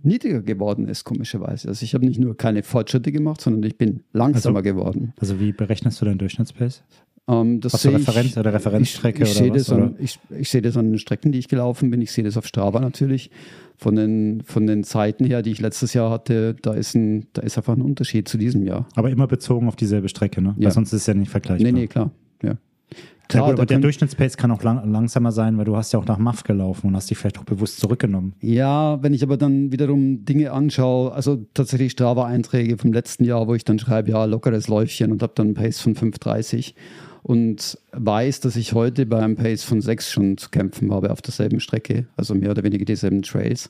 niedriger geworden ist, komischerweise. Also ich habe nicht nur keine Fortschritte gemacht, sondern ich bin langsamer also, geworden. Also wie berechnest du deinen Durchschnittspace? Ähm, das Hast du Referenz ich, oder Referenzstrecke ich, ich oder was? An, ich, ich sehe das an den Strecken, die ich gelaufen bin. Ich sehe das auf Strava natürlich. Von den, von den Zeiten her, die ich letztes Jahr hatte, da ist, ein, da ist einfach ein Unterschied zu diesem Jahr. Aber immer bezogen auf dieselbe Strecke, ne? Ja. Weil sonst ist es ja nicht vergleichbar. Nee, nee, klar. Ja. Klar, ja, gut, aber der Durchschnittspace kann auch lang, langsamer sein, weil du hast ja auch nach MAF gelaufen und hast dich vielleicht auch bewusst zurückgenommen. Ja, wenn ich aber dann wiederum Dinge anschaue, also tatsächlich Strava-Einträge vom letzten Jahr, wo ich dann schreibe, ja, lockeres Läufchen und habe dann einen Pace von 5,30 und weiß, dass ich heute bei einem Pace von 6 schon zu kämpfen habe auf derselben Strecke, also mehr oder weniger dieselben Trails,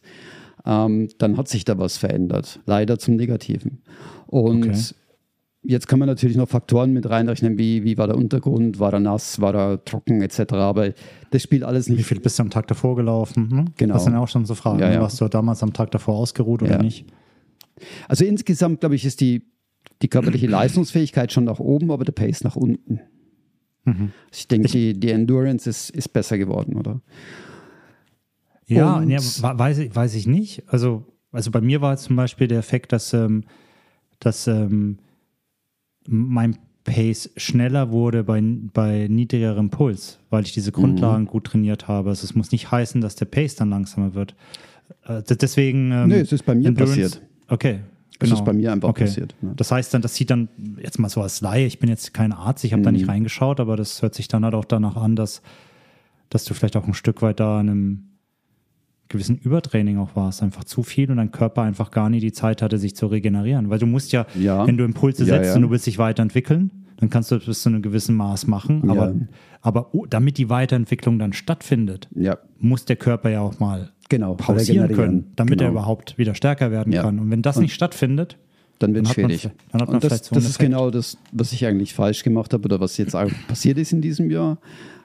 ähm, dann hat sich da was verändert. Leider zum Negativen. Und okay Jetzt kann man natürlich noch Faktoren mit reinrechnen, wie, wie war der Untergrund, war er nass, war er trocken etc. Aber das spielt alles nicht. Wie viel bist du am Tag davor gelaufen? Hm? Genau. Das sind auch schon so Fragen. Ja, ja. Warst du damals am Tag davor ausgeruht oder ja. nicht? Also insgesamt, glaube ich, ist die, die körperliche Leistungsfähigkeit schon nach oben, aber der Pace nach unten. Mhm. Ich denke, die, die Endurance ist, ist besser geworden, oder? Ja, ja weiß, ich, weiß ich nicht. Also, also bei mir war zum Beispiel der Effekt, dass, ähm, dass ähm, mein Pace schneller wurde bei, bei niedrigerem Puls, weil ich diese Grundlagen mhm. gut trainiert habe. Also es muss nicht heißen, dass der Pace dann langsamer wird. Äh, deswegen. Ähm, nee, es ist bei mir Endurance, passiert. Okay. Genau. Das ist bei mir einfach okay. passiert. Ja. Das heißt dann, das sieht dann jetzt mal so als Laie, ich bin jetzt kein Arzt, ich habe mhm. da nicht mhm. reingeschaut, aber das hört sich dann halt auch danach an, dass, dass du vielleicht auch ein Stück weit da in einem gewissen Übertraining auch warst, einfach zu viel und dein Körper einfach gar nie die Zeit hatte, sich zu regenerieren. Weil du musst ja, ja. wenn du Impulse ja, setzt ja. und du willst dich weiterentwickeln, dann kannst du das bis zu einem gewissen Maß machen. Aber, aber oh, damit die Weiterentwicklung dann stattfindet, muss der Körper ja auch mal genau, pausieren können, damit genau. er überhaupt wieder stärker werden kann. Und wenn das und nicht stattfindet, dann wird es schwierig. Man, dann hat man und das, vielleicht so das ist genau das, was ich eigentlich falsch gemacht habe oder was jetzt passiert ist in diesem Jahr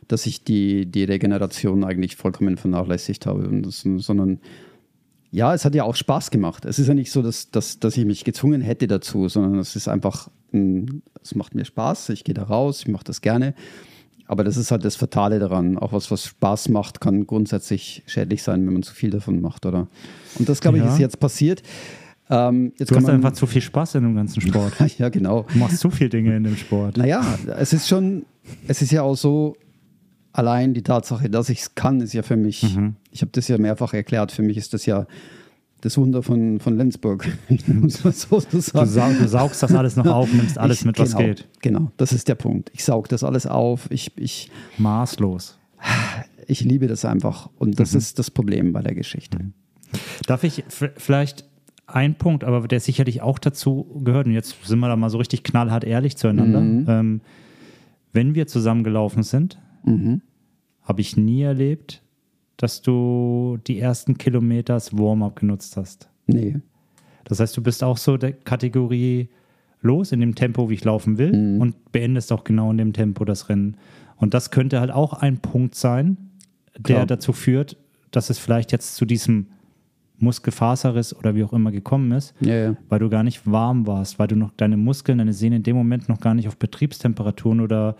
dass ich die, die Regeneration eigentlich vollkommen vernachlässigt habe, das, sondern ja, es hat ja auch Spaß gemacht. Es ist ja nicht so, dass, dass, dass ich mich gezwungen hätte dazu, sondern es ist einfach, es macht mir Spaß, ich gehe da raus, ich mache das gerne. Aber das ist halt das Fatale daran. Auch was, was Spaß macht, kann grundsätzlich schädlich sein, wenn man zu viel davon macht, oder? Und das, glaube ich, ist jetzt passiert. Ähm, jetzt du hast einfach zu viel Spaß in dem ganzen Sport. ja, genau. Du machst zu viele Dinge in dem Sport. Naja, es ist schon, es ist ja auch so, allein die Tatsache, dass ich es kann, ist ja für mich, mhm. ich habe das ja mehrfach erklärt, für mich ist das ja das Wunder von, von Lenzburg. so. Du, saug, du, saugst das alles noch auf, nimmst alles ich, mit, was genau, geht. Genau, das ist der Punkt. Ich saug das alles auf. Ich, ich, Maßlos. Ich liebe das einfach. Und das mhm. ist das Problem bei der Geschichte. Mhm. Darf ich vielleicht ein Punkt, aber der sicherlich auch dazu gehört, und jetzt sind wir da mal so richtig knallhart ehrlich zueinander. Mhm. Ähm, wenn wir zusammengelaufen sind, Mhm. Habe ich nie erlebt, dass du die ersten Kilometer als Warm-up genutzt hast. Nee. Das heißt, du bist auch so der Kategorie los in dem Tempo, wie ich laufen will Mhm. und beendest auch genau in dem Tempo das Rennen. Und das könnte halt auch ein Punkt sein, der Klar. dazu führt, dass es vielleicht jetzt zu diesem Muskelfaserriss oder wie auch immer gekommen ist, Ja, ja. weil du gar nicht warm warst, weil du noch deine Muskeln, deine Sehnen in dem Moment noch gar nicht auf Betriebstemperaturen oder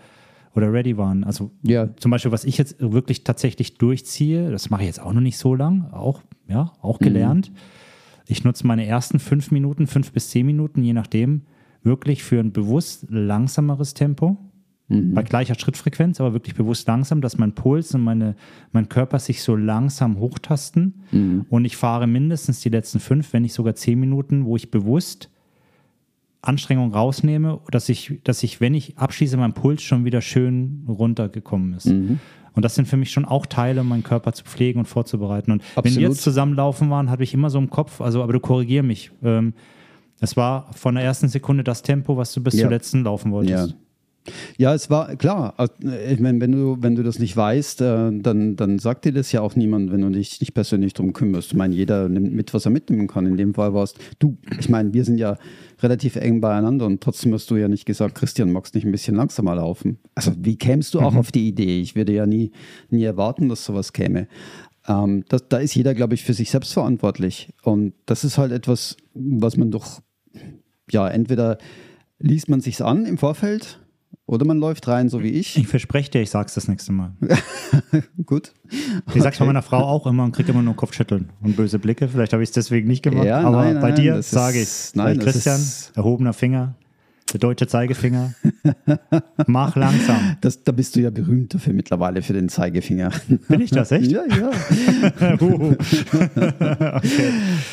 oder ready waren. Also Ja. zum Beispiel, was ich jetzt wirklich tatsächlich durchziehe, das mache ich jetzt auch noch nicht so lang, auch, ja, auch gelernt. Ich nutze meine ersten fünf Minuten, fünf bis zehn Minuten, je nachdem, wirklich für ein bewusst langsameres Tempo. Bei gleicher Schrittfrequenz, aber wirklich bewusst langsam, dass mein Puls und meine, mein Körper sich so langsam hochtasten. Und ich fahre mindestens die letzten fünf, wenn nicht sogar zehn Minuten, wo ich bewusst Anstrengung rausnehme, dass ich, dass ich, wenn ich abschließe, mein Puls schon wieder schön runtergekommen ist. Und das sind für mich schon auch Teile, um meinen Körper zu pflegen und vorzubereiten. Und wenn Absolut. wir jetzt zusammenlaufen waren, hatte ich immer so im Kopf, also, aber du korrigier mich. Ähm, es war von der ersten Sekunde das Tempo, was du bis Ja. zur letzten laufen wolltest. Ja, es war klar. äh, Ich meine, wenn du, wenn du das nicht weißt, äh, dann, dann sagt dir das ja auch niemand, wenn du dich nicht persönlich drum kümmerst. Ich meine, jeder nimmt mit, was er mitnehmen kann. In dem Fall warst du, ich meine, wir sind ja relativ eng beieinander und trotzdem hast du ja nicht gesagt, Christian, magst nicht ein bisschen langsamer laufen? Also, wie kämst du auch auf die Idee? Ich würde ja nie, nie erwarten, dass sowas käme. Ähm, das, da ist jeder, glaube ich, für sich selbst verantwortlich. Und das ist halt etwas, was man doch, ja, entweder liest man sich's an im Vorfeld oder man läuft rein, so wie ich. Ich verspreche dir, ich sag's das nächste Mal. Gut. Ich sag's bei meiner Frau auch immer und krieg immer nur Kopfschütteln und böse Blicke. Vielleicht habe ich es deswegen nicht gemacht. Ja, aber nein, bei nein, dir sage ich nein, das Christian, ist- erhobener Finger, der deutsche Zeigefinger. Mach langsam. Das, da bist du ja berühmt dafür mittlerweile für den Zeigefinger. Bin ich das, echt? ja, ja. Huhu.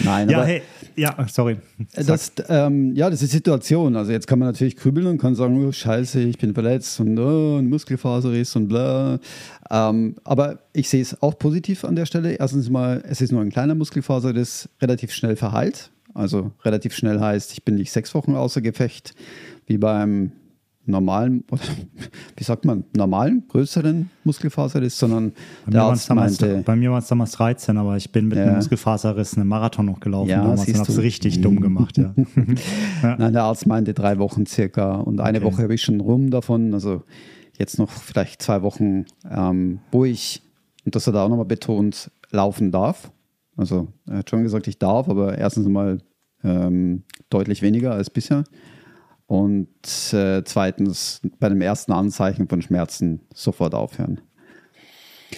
Nein, ja, hey, ja, sorry. das, ähm, ja, das ist die Situation. Also jetzt kann man natürlich grübeln und kann sagen, oh, scheiße, ich bin verletzt und oh, ein Muskelfaserriss und bla. Ähm, aber ich sehe es auch positiv an der Stelle. Erstens mal, es ist nur ein kleiner Muskelfaserriss, relativ schnell verheilt. Also relativ schnell heißt, ich bin nicht sechs Wochen außer Gefecht, wie beim normalen, oder wie sagt man, normalen, größeren Muskelfaserriss, sondern Bei der Arzt damals, meinte, bei mir waren es damals 13, aber ich bin mit Ja. einem Muskelfaserriss einen Marathon noch gelaufen Ja, damals und habe es richtig dumm gemacht. Ja. Nein, der Arzt meinte drei Wochen circa und eine Okay. Woche habe ich schon rum davon. Also jetzt noch vielleicht zwei Wochen, ähm, wo ich, und das hat er auch nochmal betont, laufen darf. Also er hat schon gesagt, ich darf, aber erstens mal ähm, deutlich weniger als bisher. Und äh, zweitens bei dem ersten Anzeichen von Schmerzen sofort aufhören.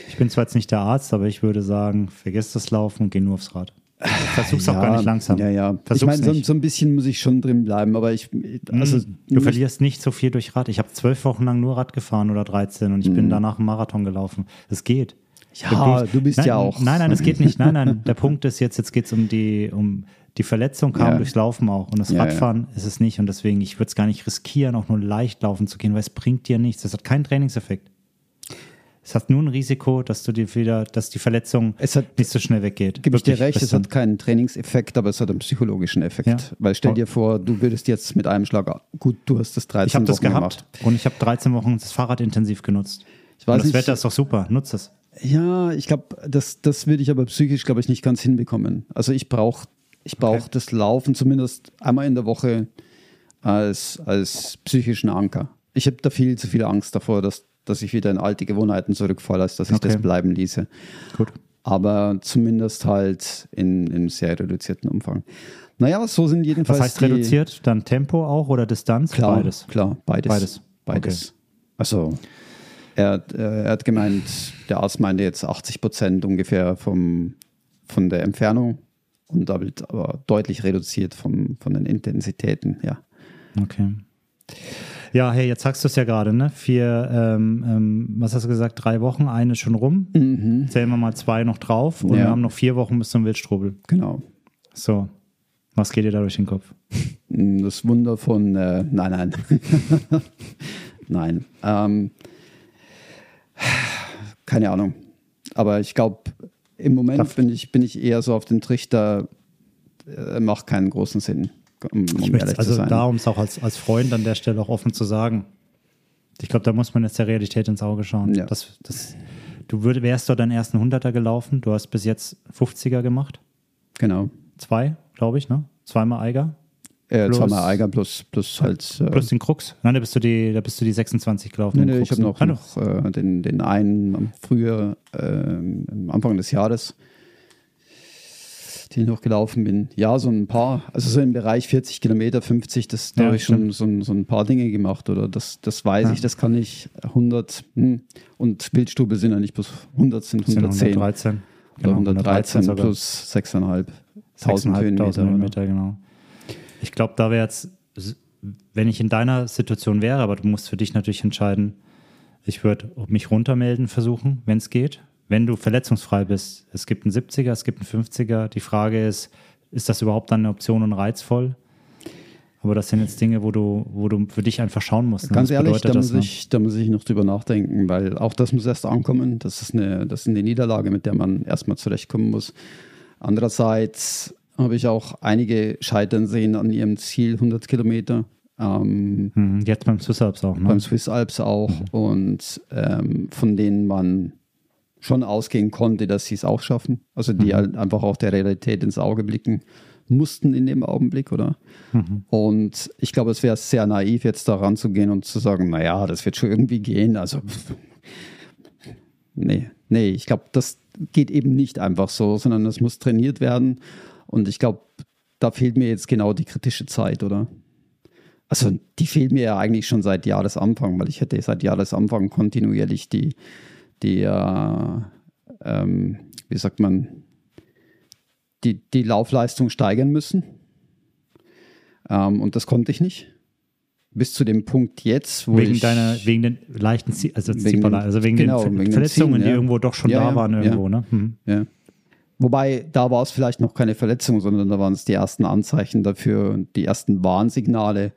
Ich bin zwar jetzt nicht der Arzt, aber ich würde sagen, vergiss das Laufen und geh nur aufs Rad. Versuch's auch gar nicht langsam. Ja, ja. Ich Versuch's meine, so, so ein bisschen muss ich schon drin bleiben, aber ich, also Mm, du verlierst nicht so viel durch Rad. Ich habe zwölf Wochen lang nur Rad gefahren oder 13 und ich bin danach einen Marathon gelaufen. Es geht. Mm. Ja, Der du bist nein, ja auch. Nein, nein, es geht nicht. Nein, nein. Der Punkt ist jetzt, jetzt geht es um die, um die Verletzung kam Ja. durchs Laufen auch. Und das Ja, Radfahren ist es nicht. Und deswegen, ich würde es gar nicht riskieren, auch nur leicht laufen zu gehen, weil es bringt dir nichts. Das hat keinen Trainingseffekt. Es hat nur ein Risiko, dass du dir wieder, dass die Verletzung Es hat- nicht so schnell weggeht. Gebe ich dir recht, es hat keinen Trainingseffekt, aber es hat einen psychologischen Effekt. Ja. Weil stell dir vor, du würdest jetzt mit einem Schlag, gut, du hast das 13 Ich habe das Wochen gehabt gemacht. und ich habe 13 Wochen das Fahrrad intensiv genutzt. Ich weiß und das nicht- Wetter ist doch super, nutzt es. Ja, ich glaube, das, das würde ich aber psychisch, glaube ich, nicht ganz hinbekommen. Also ich brauche ich brauch Okay. das Laufen zumindest einmal in der Woche als, als psychischen Anker. Ich habe da viel zu viel Angst davor, dass, dass ich wieder in alte Gewohnheiten zurückfalle, als dass ich Okay. das bleiben ließe. Gut. Aber zumindest halt in, in sehr reduzierten Umfang. Naja, so sind jedenfalls Was heißt die, reduziert? Dann Tempo auch oder Distanz? Klar, Beides. Klar, beides. Beides. Beides. Also, er, hat, äh, er hat gemeint, der Arzt meinte jetzt 80 Prozent ungefähr vom, von der Entfernung und damit aber deutlich reduziert vom, von den Intensitäten, ja. Okay. Ja, hey, jetzt sagst du es ja gerade, ne? Vier, ähm, ähm, was hast du gesagt, drei Wochen, eine schon rum. Zählen wir mal zwei noch drauf und Mhm. Ja. wir haben noch vier Wochen bis zum Wildstrubel. Genau. So, was geht dir da durch den Kopf? Das Wunder von, äh, nein, nein. nein. Ähm, keine Ahnung. Aber ich glaube, im Moment bin ich, bin ich eher so auf den Trichter, äh, macht keinen großen Sinn, um, um Ich ehrlich also zu sein. da, um es auch als, als Freund an der Stelle auch offen zu sagen. Ich glaube, da muss man jetzt der Realität ins Auge schauen. Ja. Das, das, du würd, wärst dort deinen ersten Hunderter gelaufen, du hast bis jetzt 50er gemacht. Genau. Zwei, glaube ich, ne? Zweimal Eiger. Äh, Plus- zweimal Eiger plus, plus halt. Äh, Plus den Krux. Nein, da bist du die, da bist du die 26 gelaufen. nee, nee, Krux, ich habe noch, Ah, noch äh, den, den einen früher, ähm, am Anfang des Jahres. die ich noch gelaufen bin. Ja, so ein paar, also so im Bereich 40 Kilometer, 50, das da Ja, habe ich schon so, ein- so ein paar Dinge gemacht oder das, das weiß Ja. ich, das kann ich 100 hm. und Wildstube sind ja nicht bloß 100, sind Das sind 110 113. oder 113 sogar. plus 6.500 1000 6.500 Höhenmeter. Höhenmeter, genau. Ich glaube, da wäre jetzt, wenn ich in deiner Situation wäre, aber du musst für dich natürlich entscheiden, ich würde mich runtermelden versuchen, wenn es geht. Wenn du verletzungsfrei bist, es gibt einen 70er, es gibt einen 50er. Die Frage ist, ist das überhaupt dann eine Option und reizvoll? Aber das sind jetzt Dinge, wo du, wo du für dich einfach schauen musst. ne? Ganz ehrlich, da muss, ne? ich, da muss ich noch drüber nachdenken, weil auch das muss erst ankommen. Das ist eine, das ist eine Niederlage, mit der man erstmal zurechtkommen muss. Andererseits habe ich auch einige scheitern sehen an ihrem Ziel, 100 Kilometer. Ähm, Mhm, Jetzt beim Swiss Alps auch, ne? beim Swiss Alps auch und ähm, von denen man schon ausgehen konnte, dass sie es auch schaffen. Also die halt einfach auch der Realität ins Auge blicken mussten in dem Augenblick, oder? Und ich glaube, es wäre sehr naiv, jetzt da ranzugehen und zu sagen, naja, das wird schon irgendwie gehen. Also nee, nee, ich glaube, das geht eben nicht einfach so, sondern es muss trainiert werden. Und ich glaube, da fehlt mir jetzt genau die kritische Zeit, oder? Also die fehlt mir ja eigentlich schon seit Jahresanfang, weil ich hätte seit Jahresanfang kontinuierlich die, die äh, ähm, wie sagt man, die, die Laufleistung steigern müssen. Ähm, und das konnte ich nicht. Bis zu dem Punkt jetzt, wo Wegen ich deiner, wegen den leichten, Zie- also, Wegen den- also wegen genau, den wegen Ver den Verletzungen, Ziehen, die ja. irgendwo doch schon Ja, da ja, waren irgendwo, ne? Mhm. Ja. Wobei, da war es vielleicht noch keine Verletzung, sondern da waren es die ersten Anzeichen dafür, die ersten Warnsignale,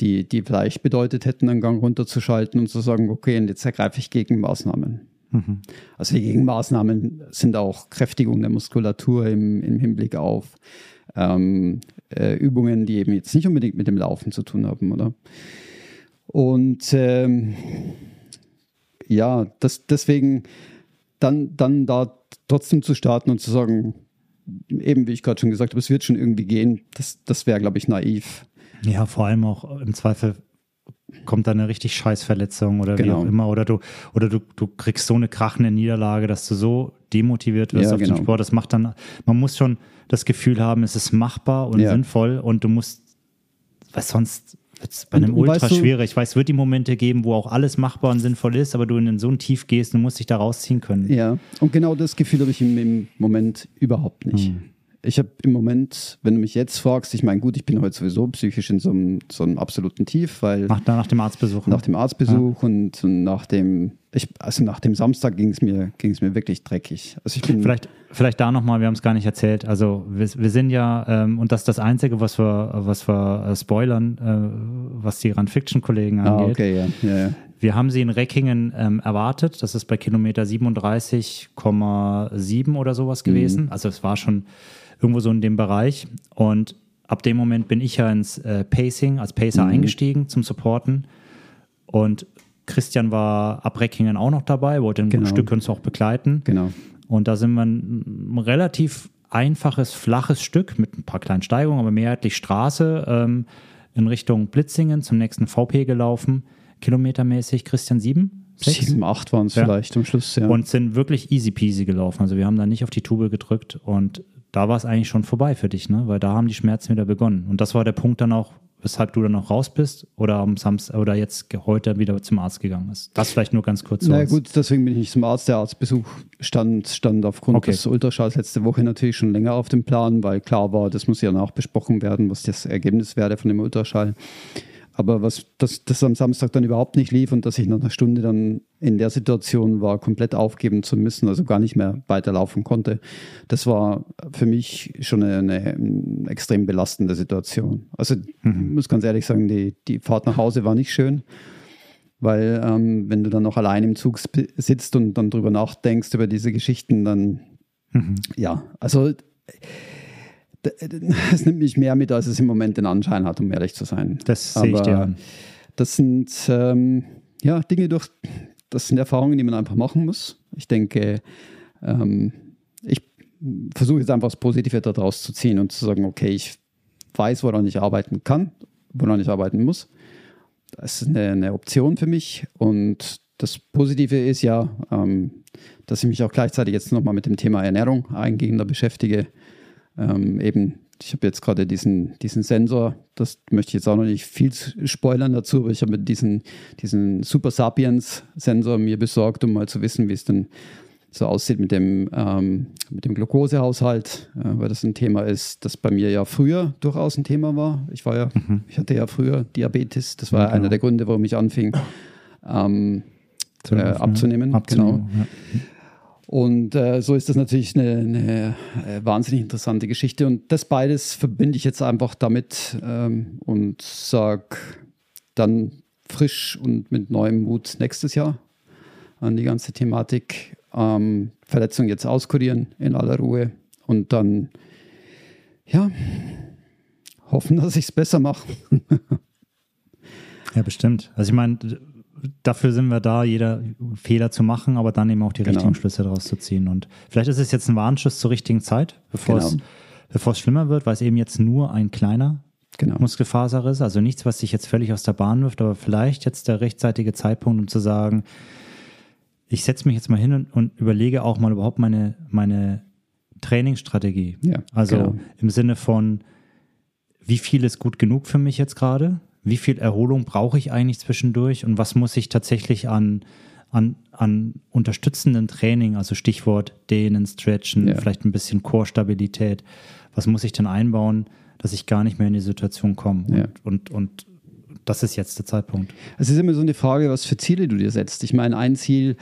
die, die vielleicht bedeutet hätten, einen Gang runterzuschalten und zu sagen, okay, und jetzt ergreife ich Gegenmaßnahmen. Also die Gegenmaßnahmen sind auch Kräftigung der Muskulatur im, im Hinblick auf ähm, äh, Übungen, die eben jetzt nicht unbedingt mit dem Laufen zu tun haben, oder? Und ähm, ja, das, deswegen dann, dann da trotzdem zu starten und zu sagen, eben wie ich gerade schon gesagt habe, es wird schon irgendwie gehen, das, das wäre, glaube ich, naiv. Ja, vor allem auch im Zweifel kommt da eine richtig scheiß Verletzung oder wie Genau. auch immer. Oder du, oder du, du kriegst so eine krachende Niederlage, dass du so demotiviert wirst Ja, auf genau. den Sport. Das macht dann, man muss schon das Gefühl haben, es ist machbar und Ja. sinnvoll und du musst, weil sonst bei einem und Ultra weißt du- schwierig. Ich weiß, es wird die Momente geben, wo auch alles machbar und sinnvoll ist, aber du in so ein Tief gehst und musst dich da rausziehen können. Ja, und genau das Gefühl habe ich im, im Moment überhaupt nicht. Ich habe im Moment, wenn du mich jetzt fragst, ich meine, gut, ich bin heute sowieso psychisch in so einem, so einem absoluten Tief, weil Nach, nach dem Arztbesuch. ne? nach dem Arztbesuch und, und nach dem, ich, also nach dem Samstag ging es mir, mir wirklich dreckig. Also ich bin Vielleicht, vielleicht da nochmal, wir haben es gar nicht erzählt. Also wir, wir sind ja, ähm, und das ist das Einzige, was wir, was wir äh, spoilern, äh, was die Run-Fiction-Kollegen Ah, angeht. okay, ja. ja, ja. Wir haben sie in Reckingen ähm, erwartet. Das ist bei Kilometer 37,7 oder sowas gewesen. Also es war schon irgendwo so in dem Bereich. Und ab dem Moment bin ich ja ins äh, Pacing als Pacer eingestiegen zum Supporten. Und Christian war ab Reckingen auch noch dabei, wollte ein Genau. Stück uns auch begleiten. Genau. Und da sind wir ein, relativ einfaches, flaches Stück mit ein paar kleinen Steigungen, aber mehrheitlich Straße ähm, in Richtung Blitzingen zum nächsten VP gelaufen. Kilometermäßig Christian sieben, sechs Sieben, acht waren es Ja. vielleicht am Schluss, ja. und sind wirklich easy peasy gelaufen. Also wir haben da nicht auf die Tube gedrückt und da war es eigentlich schon vorbei für dich, ne? Weil da haben die Schmerzen wieder begonnen. Und das war der Punkt dann auch, weshalb du dann auch raus bist oder am Samstag oder jetzt heute wieder zum Arzt gegangen bist. Das vielleicht nur ganz kurz. Na als- gut, deswegen bin ich nicht zum Arzt. Der Arztbesuch stand, stand aufgrund Okay. des Ultraschalls letzte Woche natürlich schon länger auf dem Plan, weil klar war, das muss ja nachbesprochen werden, was das Ergebnis wäre von dem Ultraschall. Aber was das, das am Samstag dann überhaupt nicht lief und dass ich nach einer Stunde dann in der Situation war, komplett aufgeben zu müssen, also gar nicht mehr weiterlaufen konnte, das war für mich schon eine, eine extrem belastende Situation. Also ich muss ganz ehrlich sagen, die, die Fahrt nach Hause war nicht schön. Weil ähm, wenn du dann noch allein im Zug sitzt und dann drüber nachdenkst über diese Geschichten, dann ja, also es nimmt mich mehr mit, als es im Moment den Anschein hat, um ehrlich zu sein. Das sehe ich dir an. Das sind ähm, ja Dinge durch, das sind Erfahrungen, die man einfach machen muss. Ich denke, ähm, ich versuche jetzt einfach das Positive daraus zu ziehen und zu sagen, okay, ich weiß, woran ich arbeiten kann, woran ich arbeiten muss. Das ist eine, eine Option für mich. Und das Positive ist ja, ähm, dass ich mich auch gleichzeitig jetzt nochmal mit dem Thema Ernährung eingehender beschäftige. Ähm, eben, ich habe jetzt gerade diesen, diesen Sensor, das möchte ich jetzt auch noch nicht viel spoilern dazu, aber ich habe diesen, diesen Super Sapiens Sensor mir besorgt, um mal zu wissen, wie es denn so aussieht mit dem, ähm, mit dem Glukosehaushalt, äh, weil das ein Thema ist, das bei mir ja früher durchaus ein Thema war. Ich war ja, mhm. ich hatte ja früher Diabetes, das war ja, genau. einer der Gründe, warum ich anfing, ähm, äh, abzunehmen. Abzunehmen genau. Ja. Und äh, so ist das natürlich eine, eine äh, wahnsinnig interessante Geschichte. Und das beides verbinde ich jetzt einfach damit ähm, und sage dann frisch und mit neuem Mut nächstes Jahr an die ganze Thematik ähm, Verletzung jetzt auskurieren in aller Ruhe und dann, ja, hoffen, dass ich es besser mache. ja, bestimmt. Also ich meine, dafür sind wir da, jeder Fehler zu machen, aber dann eben auch die genau. richtigen Schlüsse daraus zu ziehen. Und vielleicht ist es jetzt ein Warnschuss zur richtigen Zeit, bevor, genau. es, bevor es schlimmer wird, weil es eben jetzt nur ein kleiner genau. Muskelfaser ist. Also nichts, was sich jetzt völlig aus der Bahn wirft, aber vielleicht jetzt der rechtzeitige Zeitpunkt, um zu sagen, ich setze mich jetzt mal hin und, und, überlege auch mal überhaupt meine, meine Trainingsstrategie. Ja, also genau. im Sinne von, wie viel ist gut genug für mich jetzt gerade? Wie viel Erholung brauche ich eigentlich zwischendurch? Und was muss ich tatsächlich an, an, an unterstützendem Training, also Stichwort Dehnen, Stretchen, ja. vielleicht ein bisschen Core-Stabilität, was muss ich denn einbauen, dass ich gar nicht mehr in die Situation komme? Ja. Und, und, und das ist jetzt der Zeitpunkt. Es ist immer so eine Frage, was für Ziele du dir setzt. Ich meine, ein Ziel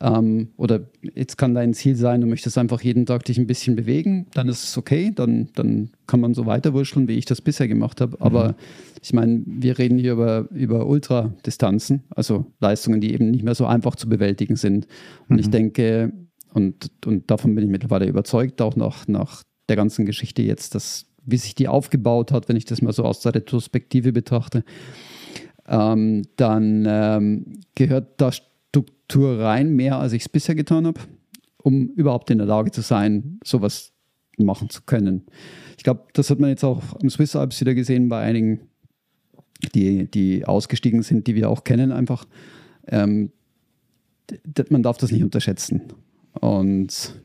ähm, oder jetzt kann dein Ziel sein, du möchtest einfach jeden Tag dich ein bisschen bewegen, dann ist es okay, dann, dann kann man so weiterwurscheln, wie ich das bisher gemacht habe. Mhm. Aber ich meine, wir reden hier über, über Ultradistanzen, also Leistungen, die eben nicht mehr so einfach zu bewältigen sind. Und mhm. ich denke, und, und davon bin ich mittlerweile überzeugt, auch nach, nach der ganzen Geschichte jetzt, dass wie sich die aufgebaut hat, wenn ich das mal so aus der Retrospektive betrachte, ähm, dann ähm, gehört da Struktur rein, mehr als ich es bisher getan habe, um überhaupt in der Lage zu sein, sowas machen zu können. Ich glaube, das hat man jetzt auch am Swiss Alps wieder gesehen bei einigen, die, die ausgestiegen sind, die wir auch kennen, einfach. Ähm, man darf das nicht unterschätzen. Und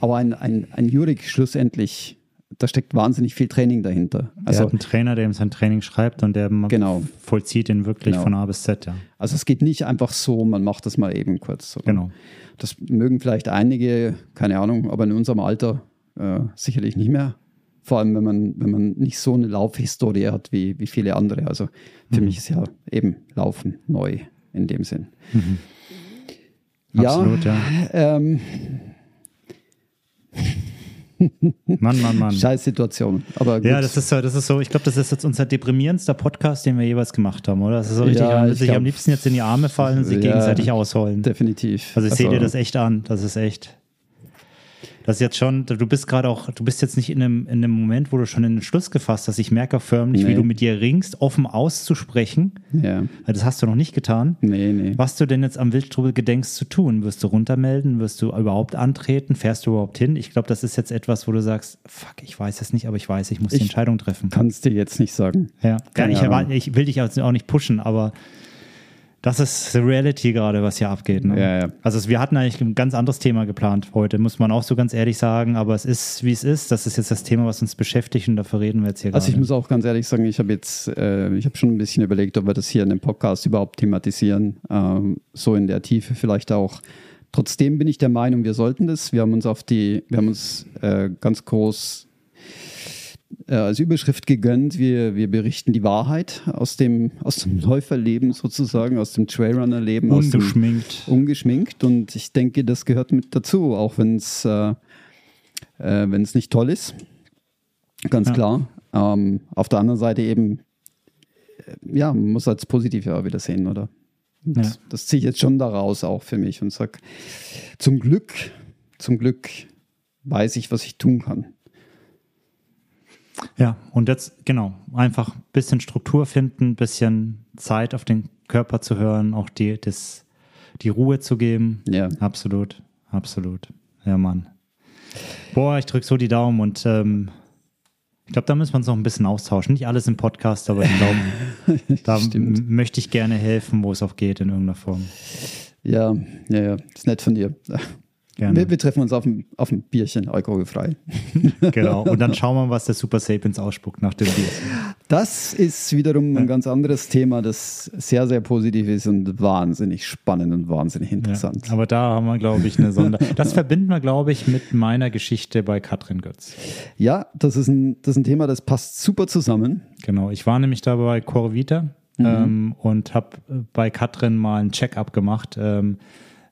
aber ein, ein, ein Jurik schlussendlich da steckt wahnsinnig viel Training dahinter. Also er hat einen Trainer, der ihm sein Training schreibt und der genau, vollzieht ihn wirklich genau. von A bis Z. Ja. Also es geht nicht einfach so, man macht das mal eben kurz. Oder? Genau. Das mögen vielleicht einige, keine Ahnung, aber in unserem Alter äh, sicherlich nicht mehr. Vor allem, wenn man, wenn man nicht so eine Laufhistorie hat wie, wie viele andere. Also für mhm. mich ist ja eben Laufen neu in dem Sinn. Mhm. Absolut, ja. ja. Ähm, Mann, Mann, Mann. Scheiß Situation. Aber gut. Ja, das ist so, das ist so, ich glaube, das ist jetzt unser deprimierendster Podcast, den wir jeweils gemacht haben, oder? Das ist so richtig, ja, sich am liebsten jetzt in die Arme fallen und sich ja, gegenseitig ausholen. Definitiv. Also ich also, sehe dir das echt an. Das ist echt. Das ist jetzt schon, du bist gerade auch, du bist jetzt nicht in einem, in einem Moment, wo du schon einen Schluss gefasst hast. Ich merke auch förmlich, nee. wie du mit dir ringst, offen auszusprechen. Ja. Das hast du noch nicht getan. Nee, nee. Was du denn jetzt am Wildstrubel gedenkst zu tun? Wirst du runtermelden? Wirst du überhaupt antreten? Fährst du überhaupt hin? Ich glaube, das ist jetzt etwas, wo du sagst, fuck, ich weiß es nicht, aber ich weiß, ich muss ich die Entscheidung treffen. Kannst dir jetzt nicht sagen. Ja, ja ich, ich will dich auch nicht pushen, aber das ist the Reality gerade, was hier abgeht. Ne? Ja, ja. Also wir hatten eigentlich ein ganz anderes Thema geplant heute, muss man auch so ganz ehrlich sagen, aber es ist, wie es ist. Das ist jetzt das Thema, was uns beschäftigt und dafür reden wir jetzt hier Also ich muss auch ganz ehrlich sagen, ich habe jetzt, äh, ich habe schon ein bisschen überlegt, ob wir das hier in dem Podcast überhaupt thematisieren, ähm, so in der Tiefe vielleicht auch. Trotzdem bin ich der Meinung, wir sollten das. Wir haben uns auf die, wir haben uns äh, ganz groß äh, als Überschrift gegönnt. Wir, wir berichten die Wahrheit aus dem, aus dem Läuferleben sozusagen, aus dem Trailrunner-Leben. Ungeschminkt. Dem, ungeschminkt. Und ich denke, das gehört mit dazu, auch wenn es äh, äh, nicht toll ist. Ganz ja. klar. Ähm, auf der anderen Seite eben, äh, ja, man muss als positiv ja wieder sehen, oder? Ja. Das ziehe ich jetzt schon daraus auch für mich und sage, zum Glück, zum Glück weiß ich, was ich tun kann. Ja, und jetzt, genau, einfach ein bisschen Struktur finden, ein bisschen Zeit auf den Körper zu hören, auch die, das, die Ruhe zu geben. Ja. Absolut, absolut. Ja, Mann. Boah, ich drücke so die Daumen und ähm, ich glaube, da müssen wir uns noch ein bisschen austauschen. Nicht alles im Podcast, aber ich glaube, da möchte ich gerne helfen, wo es auch geht in irgendeiner Form. Ja, ja, ja. Ist nett von dir. Gerne. Wir, wir treffen uns auf dem, auf dem Bierchen, alkoholfrei. Genau. Und dann schauen wir mal, was der Super Sapiens ausspuckt nach dem Bier. Das ist wiederum ein ganz anderes Thema, das sehr, sehr positiv ist und wahnsinnig spannend und wahnsinnig interessant. Ja, aber da haben wir, glaube ich, eine Sonder. Das verbinden wir, glaube ich, mit meiner Geschichte bei Katrin Götz. Ja, das ist ein, das ist ein Thema, das passt super zusammen. Genau. Ich war nämlich da bei Corvita Mhm. ähm, und habe bei Katrin mal ein Check-up gemacht. Ähm,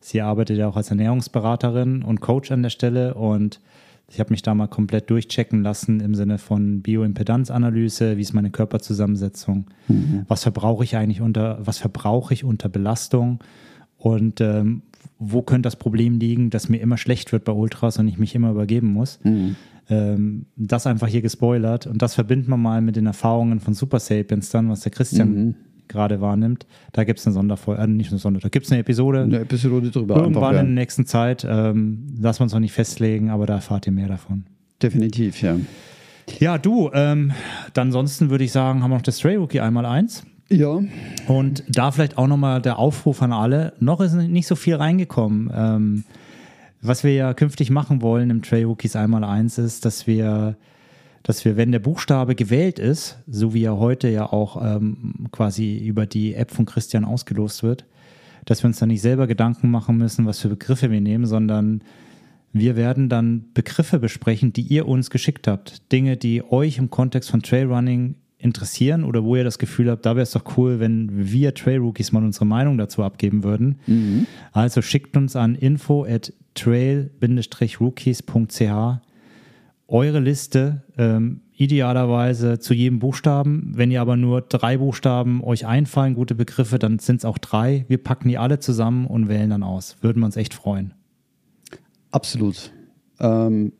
sie arbeitet ja auch als Ernährungsberaterin und Coach an der Stelle und ich habe mich da mal komplett durchchecken lassen im Sinne von Bioimpedanzanalyse, wie ist meine Körperzusammensetzung, was verbrauche ich eigentlich unter, was verbrauche ich unter Belastung und ähm, wo könnte das Problem liegen, dass mir immer schlecht wird bei Ultras und ich mich immer übergeben muss. Ähm, das einfach hier gespoilert und das verbinden wir mal mit den Erfahrungen von Super Sapiens dann, was der Christian gerade wahrnimmt. Da gibt es eine Sonderfolge, äh, nicht eine Sonderfolge, da gibt es eine Episode. Eine Episode drüber. Irgendwann in der nächsten Zeit, ähm, lassen wir uns noch nicht festlegen, aber da erfahrt ihr mehr davon. Definitiv, ja. Ja, du, ähm, dann ansonsten würde ich sagen, haben wir noch das Stray Rookie einmal eins. Ja, Und da vielleicht auch nochmal der Aufruf an alle. Noch ist nicht so viel reingekommen. Ähm, was wir ja künftig machen wollen im Trail Rookies einmal eins ist, dass wir, dass wir, wenn der Buchstabe gewählt ist, so wie er heute ja auch ähm, quasi über die App von Christian ausgelost wird, dass wir uns dann nicht selber Gedanken machen müssen, was für Begriffe wir nehmen, sondern wir werden dann Begriffe besprechen, die ihr uns geschickt habt. Dinge, die euch im Kontext von Trailrunning interessieren oder wo ihr das Gefühl habt, da wäre es doch cool, wenn wir Trail Rookies mal unsere Meinung dazu abgeben würden. Also schickt uns an info at trail-rookies.ch eure Liste, ähm, idealerweise zu jedem Buchstaben. Wenn ihr aber nur drei Buchstaben euch einfallen, gute Begriffe, dann sind es auch drei. Wir packen die alle zusammen und wählen dann aus. Würden wir uns echt freuen. absolut. Ähm,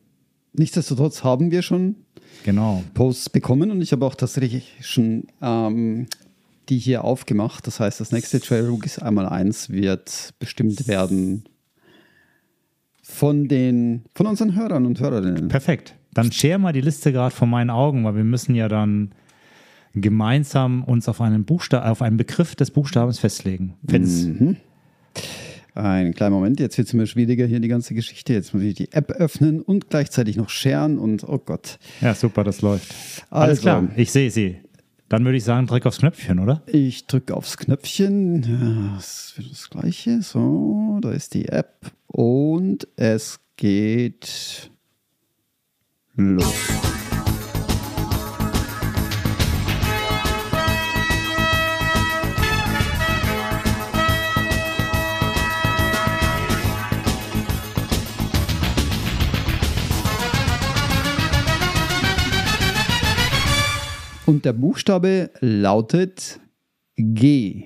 nichtsdestotrotz haben wir schon Genau. Posts bekommen und ich habe auch tatsächlich schon ähm, die hier aufgemacht. Das heißt, das nächste Trail Rookies einmal eins wird bestimmt werden von den von unseren Hörern und Hörerinnen. Perfekt. Dann share mal die Liste gerade vor meinen Augen, weil wir müssen ja dann gemeinsam uns auf einen Buchstaben, auf einen Begriff des Buchstabens festlegen. Find's. Ein kleiner Moment, jetzt wird es immer schwieriger hier die ganze Geschichte. Jetzt muss ich die App öffnen und gleichzeitig noch sharen und oh Gott. Ja, super, das läuft. Alles Also. klar, ich sehe sie. Dann würde ich sagen, drück aufs Knöpfchen, oder? Ich drücke aufs Knöpfchen. Ja, das wird das gleiche. So, da ist die App und es geht los. Und der Buchstabe lautet G.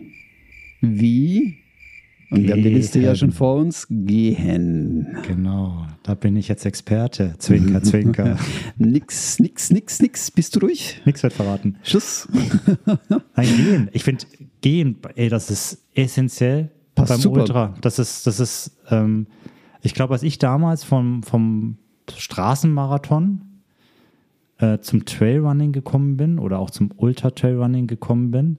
Wie? Und wir haben die Liste ja Gehen. schon vor uns. Gehen. Genau, da bin ich jetzt Experte. Zwinker, zwinker. Nix, nix, nix, nix. Bist du ruhig? Nichts wird verraten. Schluss. Nein, gehen. Ich finde, gehen, ey, das ist essentiell Passt beim super. Ultra. Das ist, das ist, ähm, ich glaube, als ich damals vom, vom Straßenmarathon äh, zum Trailrunning gekommen bin oder auch zum Ultra-Trailrunning gekommen bin,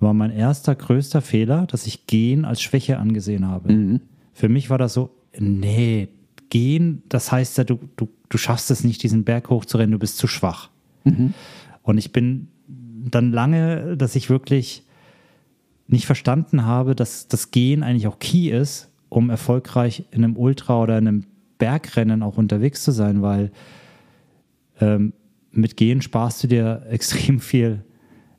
war mein erster größter Fehler, dass ich Gehen als Schwäche angesehen habe. Für mich war das so, nee, Gehen, das heißt ja, du, du, du schaffst es nicht, diesen Berg hochzurennen, du bist zu schwach. Und ich bin dann lange, dass ich wirklich nicht verstanden habe, dass das Gehen eigentlich auch key ist, um erfolgreich in einem Ultra oder in einem Bergrennen auch unterwegs zu sein, weil ähm, mit Gehen sparst du dir extrem viel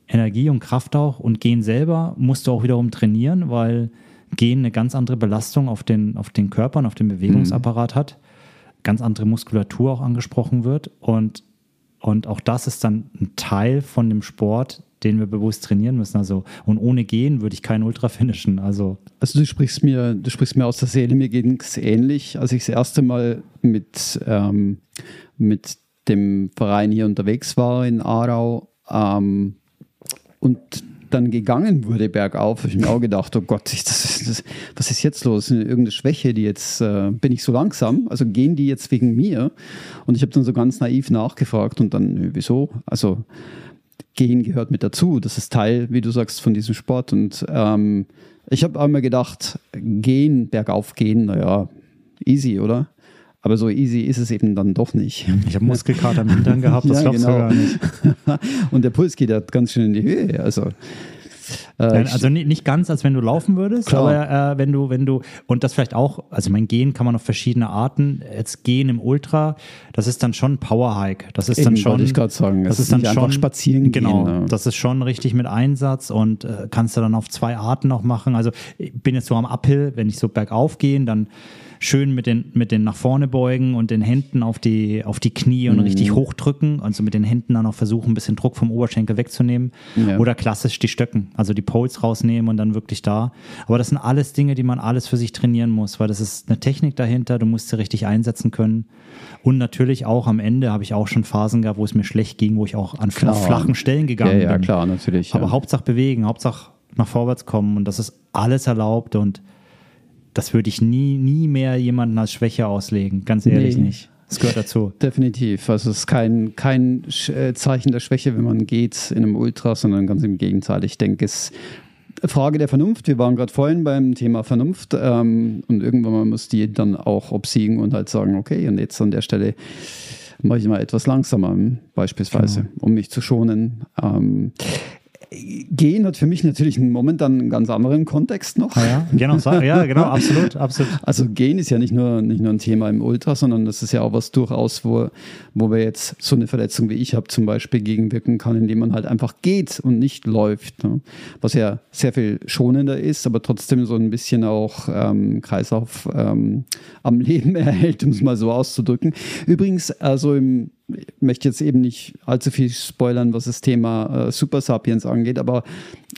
Energie und Kraft auch und Gehen selber musst du auch wiederum trainieren, weil Gehen eine ganz andere Belastung auf den, auf den Körper und auf den Bewegungsapparat hat, ganz andere Muskulatur auch angesprochen wird und, und auch das ist dann ein Teil von dem Sport, den wir bewusst trainieren müssen. Also, und ohne Gehen würde ich kein Ultra finishen. Also, Also du sprichst mir, du sprichst mir aus der Seele, mir ging es ähnlich, als ich das erste Mal mit, ähm, mit dem Verein hier unterwegs war in Aarau ähm, und dann gegangen wurde bergauf, habe ich mir auch gedacht, oh Gott, ich, das, das, was ist jetzt los? Irgendeine Schwäche, die jetzt, äh, bin ich so langsam? Also gehen die jetzt wegen mir? Und ich habe dann so ganz naiv nachgefragt und dann, wieso? Also Gehen gehört mit dazu. Das ist Teil, wie du sagst, von diesem Sport. Und ähm, ich habe einmal gedacht, gehen, bergauf gehen, naja, easy, oder? Aber so easy ist es eben dann doch nicht. Ich habe Muskelkater im Hintern gehabt, das ja, glaubst genau. du gar nicht. Und der Puls geht ja ganz schön in die Höhe. Also äh, also nicht ganz, als wenn du laufen würdest, Klar. aber äh, wenn du, wenn du, und das vielleicht auch, also mein Gehen kann man auf verschiedene Arten. Jetzt Gehen im Ultra, das ist dann schon Power Hike. Das ist Eben, dann schon. ich gerade sagen. Das, das ist dann schon spazieren Genau, gehen, ne? das ist schon richtig mit Einsatz und äh, kannst du dann auf zwei Arten noch machen. Also ich bin jetzt so am Uphill, wenn ich so bergauf gehe, dann schön mit den, mit den nach vorne beugen und den Händen auf die, auf die Knie und mhm. richtig hochdrücken. Also mit den Händen dann auch versuchen, ein bisschen Druck vom Oberschenkel wegzunehmen. Ja. Oder klassisch die Stöcken, also die Poles rausnehmen und dann wirklich da. Aber das sind alles Dinge, die man alles für sich trainieren muss, weil das ist eine Technik dahinter, du musst sie richtig einsetzen können. Und natürlich auch am Ende habe ich auch schon Phasen gehabt, wo es mir schlecht ging, wo ich auch an klar. flachen Stellen gegangen ja, ja, bin. Ja, klar, natürlich. Aber Hauptsache bewegen, Hauptsache nach vorwärts kommen und das ist alles erlaubt und das würde ich nie, nie mehr jemanden als Schwäche auslegen. Ganz ehrlich nee. nicht. Das gehört dazu. Definitiv. Also es ist kein, kein äh, Zeichen der Schwäche, wenn man geht in einem Ultra, sondern ganz im Gegenteil. Ich denke, es ist Frage der Vernunft. Wir waren gerade vorhin beim Thema Vernunft ähm, und irgendwann mal muss die dann auch obsiegen und halt sagen, okay, und jetzt an der Stelle mache ich mal etwas langsamer, beispielsweise, genau. um mich zu schonen. Ähm, Gehen hat für mich natürlich momentan einen ganz anderen Kontext noch. Ah ja, genau, ja, genau, absolut, absolut. Also Gehen ist ja nicht nur, nicht nur ein Thema im Ultra, sondern das ist ja auch was durchaus, wo, wo wir jetzt so eine Verletzung wie ich habe zum Beispiel gegenwirken kann, indem man halt einfach geht und nicht läuft. Ne? Was ja sehr viel schonender ist, aber trotzdem so ein bisschen auch ähm, Kreislauf ähm, am Leben erhält, um es mal so auszudrücken. Übrigens, also im möchte jetzt eben nicht allzu viel spoilern, was das Thema äh, Super Sapiens angeht, aber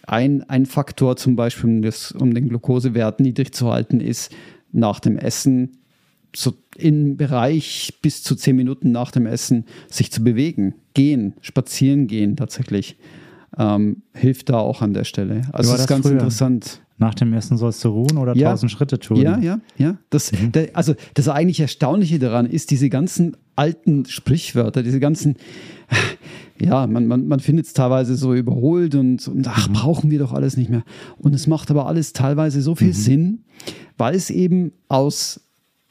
ein, ein Faktor zum Beispiel, um, das, um den Glukosewert niedrig zu halten, ist nach dem Essen, so im Bereich bis zu zehn Minuten nach dem Essen, sich zu bewegen, gehen, spazieren gehen tatsächlich. Ähm, hilft da auch an der Stelle. Also das ist ganz früher. interessant. Nach dem Essen sollst du ruhen oder ja. 1000 Schritte tun? Ja, ja, ja. Das, mhm. der, also das eigentlich Erstaunliche daran ist, diese ganzen alten Sprichwörter, diese ganzen, ja, man, man, man findet es teilweise so überholt und, und ach, mhm. brauchen wir doch alles nicht mehr. Und es macht aber alles teilweise so viel mhm. Sinn, weil es eben aus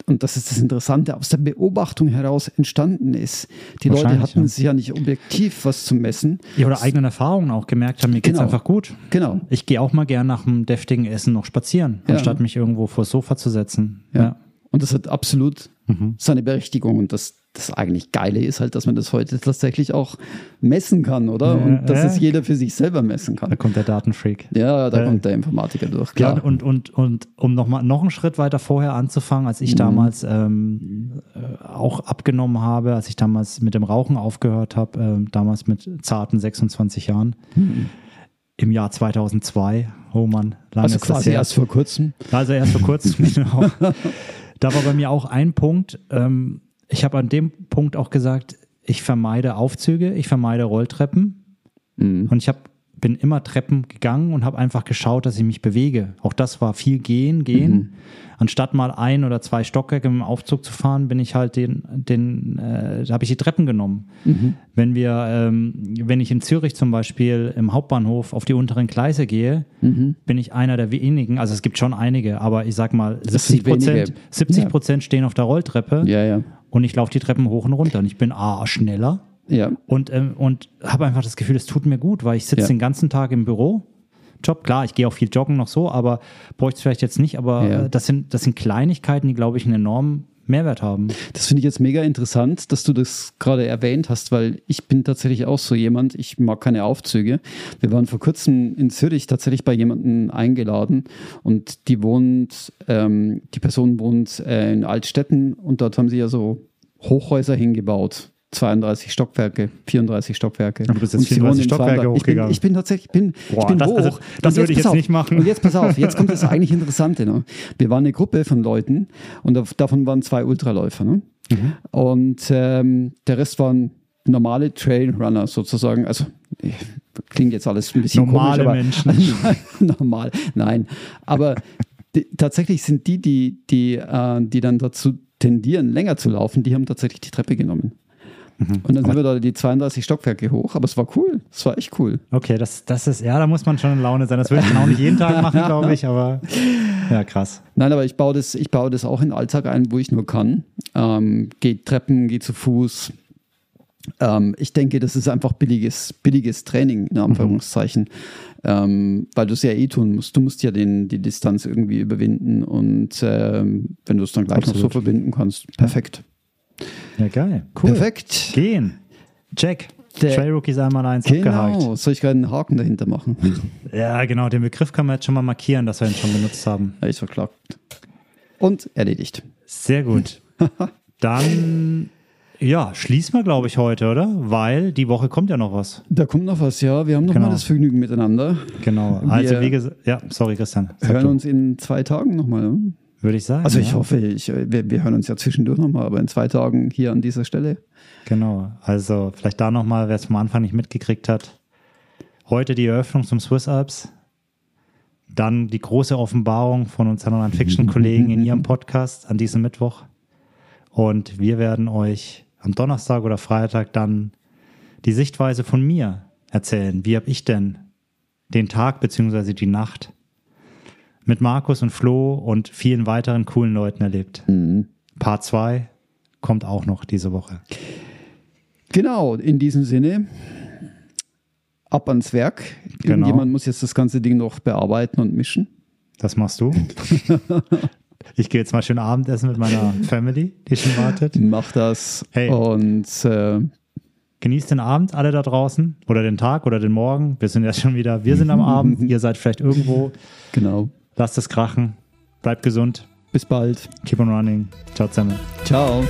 und das ist das Interessante, aus der Beobachtung heraus entstanden ist. Die Leute hatten ja. sich ja nicht objektiv was zu messen. Ja, oder eigenen Erfahrungen auch gemerkt haben, mir genau. geht's einfach gut. Genau. Ich gehe auch mal gern nach einem deftigen Essen noch spazieren, ja. anstatt mich irgendwo vor das Sofa zu setzen. Ja. ja. Und das hat absolut mhm. seine Berechtigung und das das eigentlich Geile ist halt, dass man das heute tatsächlich auch messen kann, oder? Und dass ja. es jeder für sich selber messen kann. Da kommt der Datenfreak. Ja, da äh, kommt der Informatiker durch. Klar. Ja, und, und, und um noch, mal, noch einen Schritt weiter vorher anzufangen, als ich mhm. damals ähm, äh, auch abgenommen habe, als ich damals mit dem Rauchen aufgehört habe, äh, damals mit zarten 26 Jahren. Mhm. Im Jahr 2002, oh Mann, lange Also quasi erst vor kurzem. Also erst vor kurzem, genau. Da war bei mir auch ein Punkt, ähm, ich habe an dem Punkt auch gesagt, ich vermeide Aufzüge, ich vermeide Rolltreppen. Mhm. Und ich hab, bin immer Treppen gegangen und habe einfach geschaut, dass ich mich bewege. Auch das war viel gehen, gehen. Mhm. Anstatt mal ein oder zwei Stockwerke im Aufzug zu fahren, bin ich halt den, den, äh, habe ich die Treppen genommen. Mhm. Wenn wir, ähm, wenn ich in Zürich zum Beispiel im Hauptbahnhof auf die unteren Gleise gehe, mhm. bin ich einer der wenigen. Also es gibt schon einige, aber ich sag mal, 70 Prozent, 70 Prozent ja. stehen auf der Rolltreppe. Ja, ja und ich laufe die Treppen hoch und runter und ich bin A, schneller ja. und, ähm, und habe einfach das Gefühl, es tut mir gut, weil ich sitze ja. den ganzen Tag im Büro. Job, klar, ich gehe auch viel joggen noch so, aber bräuchte es vielleicht jetzt nicht, aber ja. das, sind, das sind Kleinigkeiten, die, glaube ich, einen enormen Mehrwert haben. Das finde ich jetzt mega interessant, dass du das gerade erwähnt hast, weil ich bin tatsächlich auch so jemand, ich mag keine Aufzüge. Wir waren vor kurzem in Zürich tatsächlich bei jemandem eingeladen und die wohnt, ähm, die Person wohnt äh, in Altstetten und dort haben sie ja so Hochhäuser hingebaut. 32 Stockwerke, 34 Stockwerke. Du bist jetzt 34 Stockwerke hochgegangen. Ich bin, ich bin tatsächlich, bin, Boah, ich bin das, hoch. Also, das würde ich jetzt auf, nicht machen. Und jetzt pass auf, jetzt kommt das eigentlich Interessante. Ne? Wir waren eine Gruppe von Leuten und davon waren zwei Ultraläufer. Ne? Mhm. Und ähm, der Rest waren normale Trailrunner sozusagen. Also klingt jetzt alles ein bisschen normale komisch, aber Menschen. normal, nein. Aber die, tatsächlich sind die, die, die, äh, die dann dazu tendieren, länger zu laufen, die haben tatsächlich die Treppe genommen. Mhm. Und dann sind wir da die 32 Stockwerke hoch, aber es war cool. Es war echt cool. Okay, das, das ist, ja, da muss man schon in Laune sein. Das würde ich auch nicht jeden Tag machen, glaube ich, aber. Ja, krass. Nein, aber ich baue das, ich baue das auch in den Alltag ein, wo ich nur kann. Ähm, geht Treppen, geht zu Fuß. Ähm, ich denke, das ist einfach billiges, billiges Training, in Anführungszeichen, ähm, weil du es ja eh tun musst. Du musst ja den, die Distanz irgendwie überwinden und ähm, wenn du es dann gleich noch so Absolut. verbinden kannst, perfekt. Ja, geil. Cool. Perfekt. Gehen. Check. Der- Trail Rookies einmal eins Genau. abgehakt. Soll ich gerade einen Haken dahinter machen? Ja, genau. Den Begriff können wir jetzt schon mal markieren, dass wir ihn schon benutzt haben. Ja, ist verklagt. Und erledigt. Sehr gut. Dann, ja, schließen wir, glaube ich, heute, oder? Weil die Woche kommt ja noch was. Da kommt noch was, ja. Wir haben noch Genau. mal das Vergnügen miteinander. Genau. Also, Wir- wie gesagt, ja, sorry, Christian. Sag hören du. uns in zwei Tagen nochmal. Würde ich sagen. Also ich ja. hoffe, ich, wir, wir hören uns ja zwischendurch nochmal, aber in zwei Tagen hier an dieser Stelle. Genau. Also, vielleicht da nochmal, wer es am Anfang nicht mitgekriegt hat. Heute die Eröffnung zum Swiss Alps. Dann die große Offenbarung von unseren Non-Fiction-Kollegen in ihrem Podcast an diesem Mittwoch. Und wir werden euch am Donnerstag oder Freitag dann die Sichtweise von mir erzählen. Wie habe ich denn den Tag beziehungsweise die Nacht mit Markus und Flo und vielen weiteren coolen Leuten erlebt? Part 2 kommt auch noch diese Woche. Genau, in diesem Sinne, ab ans Werk. Genau. Irgendjemand muss jetzt das ganze Ding noch bearbeiten und mischen. Das machst du. ich gehe jetzt mal schön Abendessen mit meiner Family, die schon wartet. Mach das. Hey. Und äh, Genießt den Abend alle da draußen oder den Tag oder den Morgen. Wir sind ja schon wieder, wir sind am Abend, ihr seid vielleicht irgendwo. genau. Lasst es krachen. Bleibt gesund. Bis bald. Keep on running. Ciao zusammen. Ciao.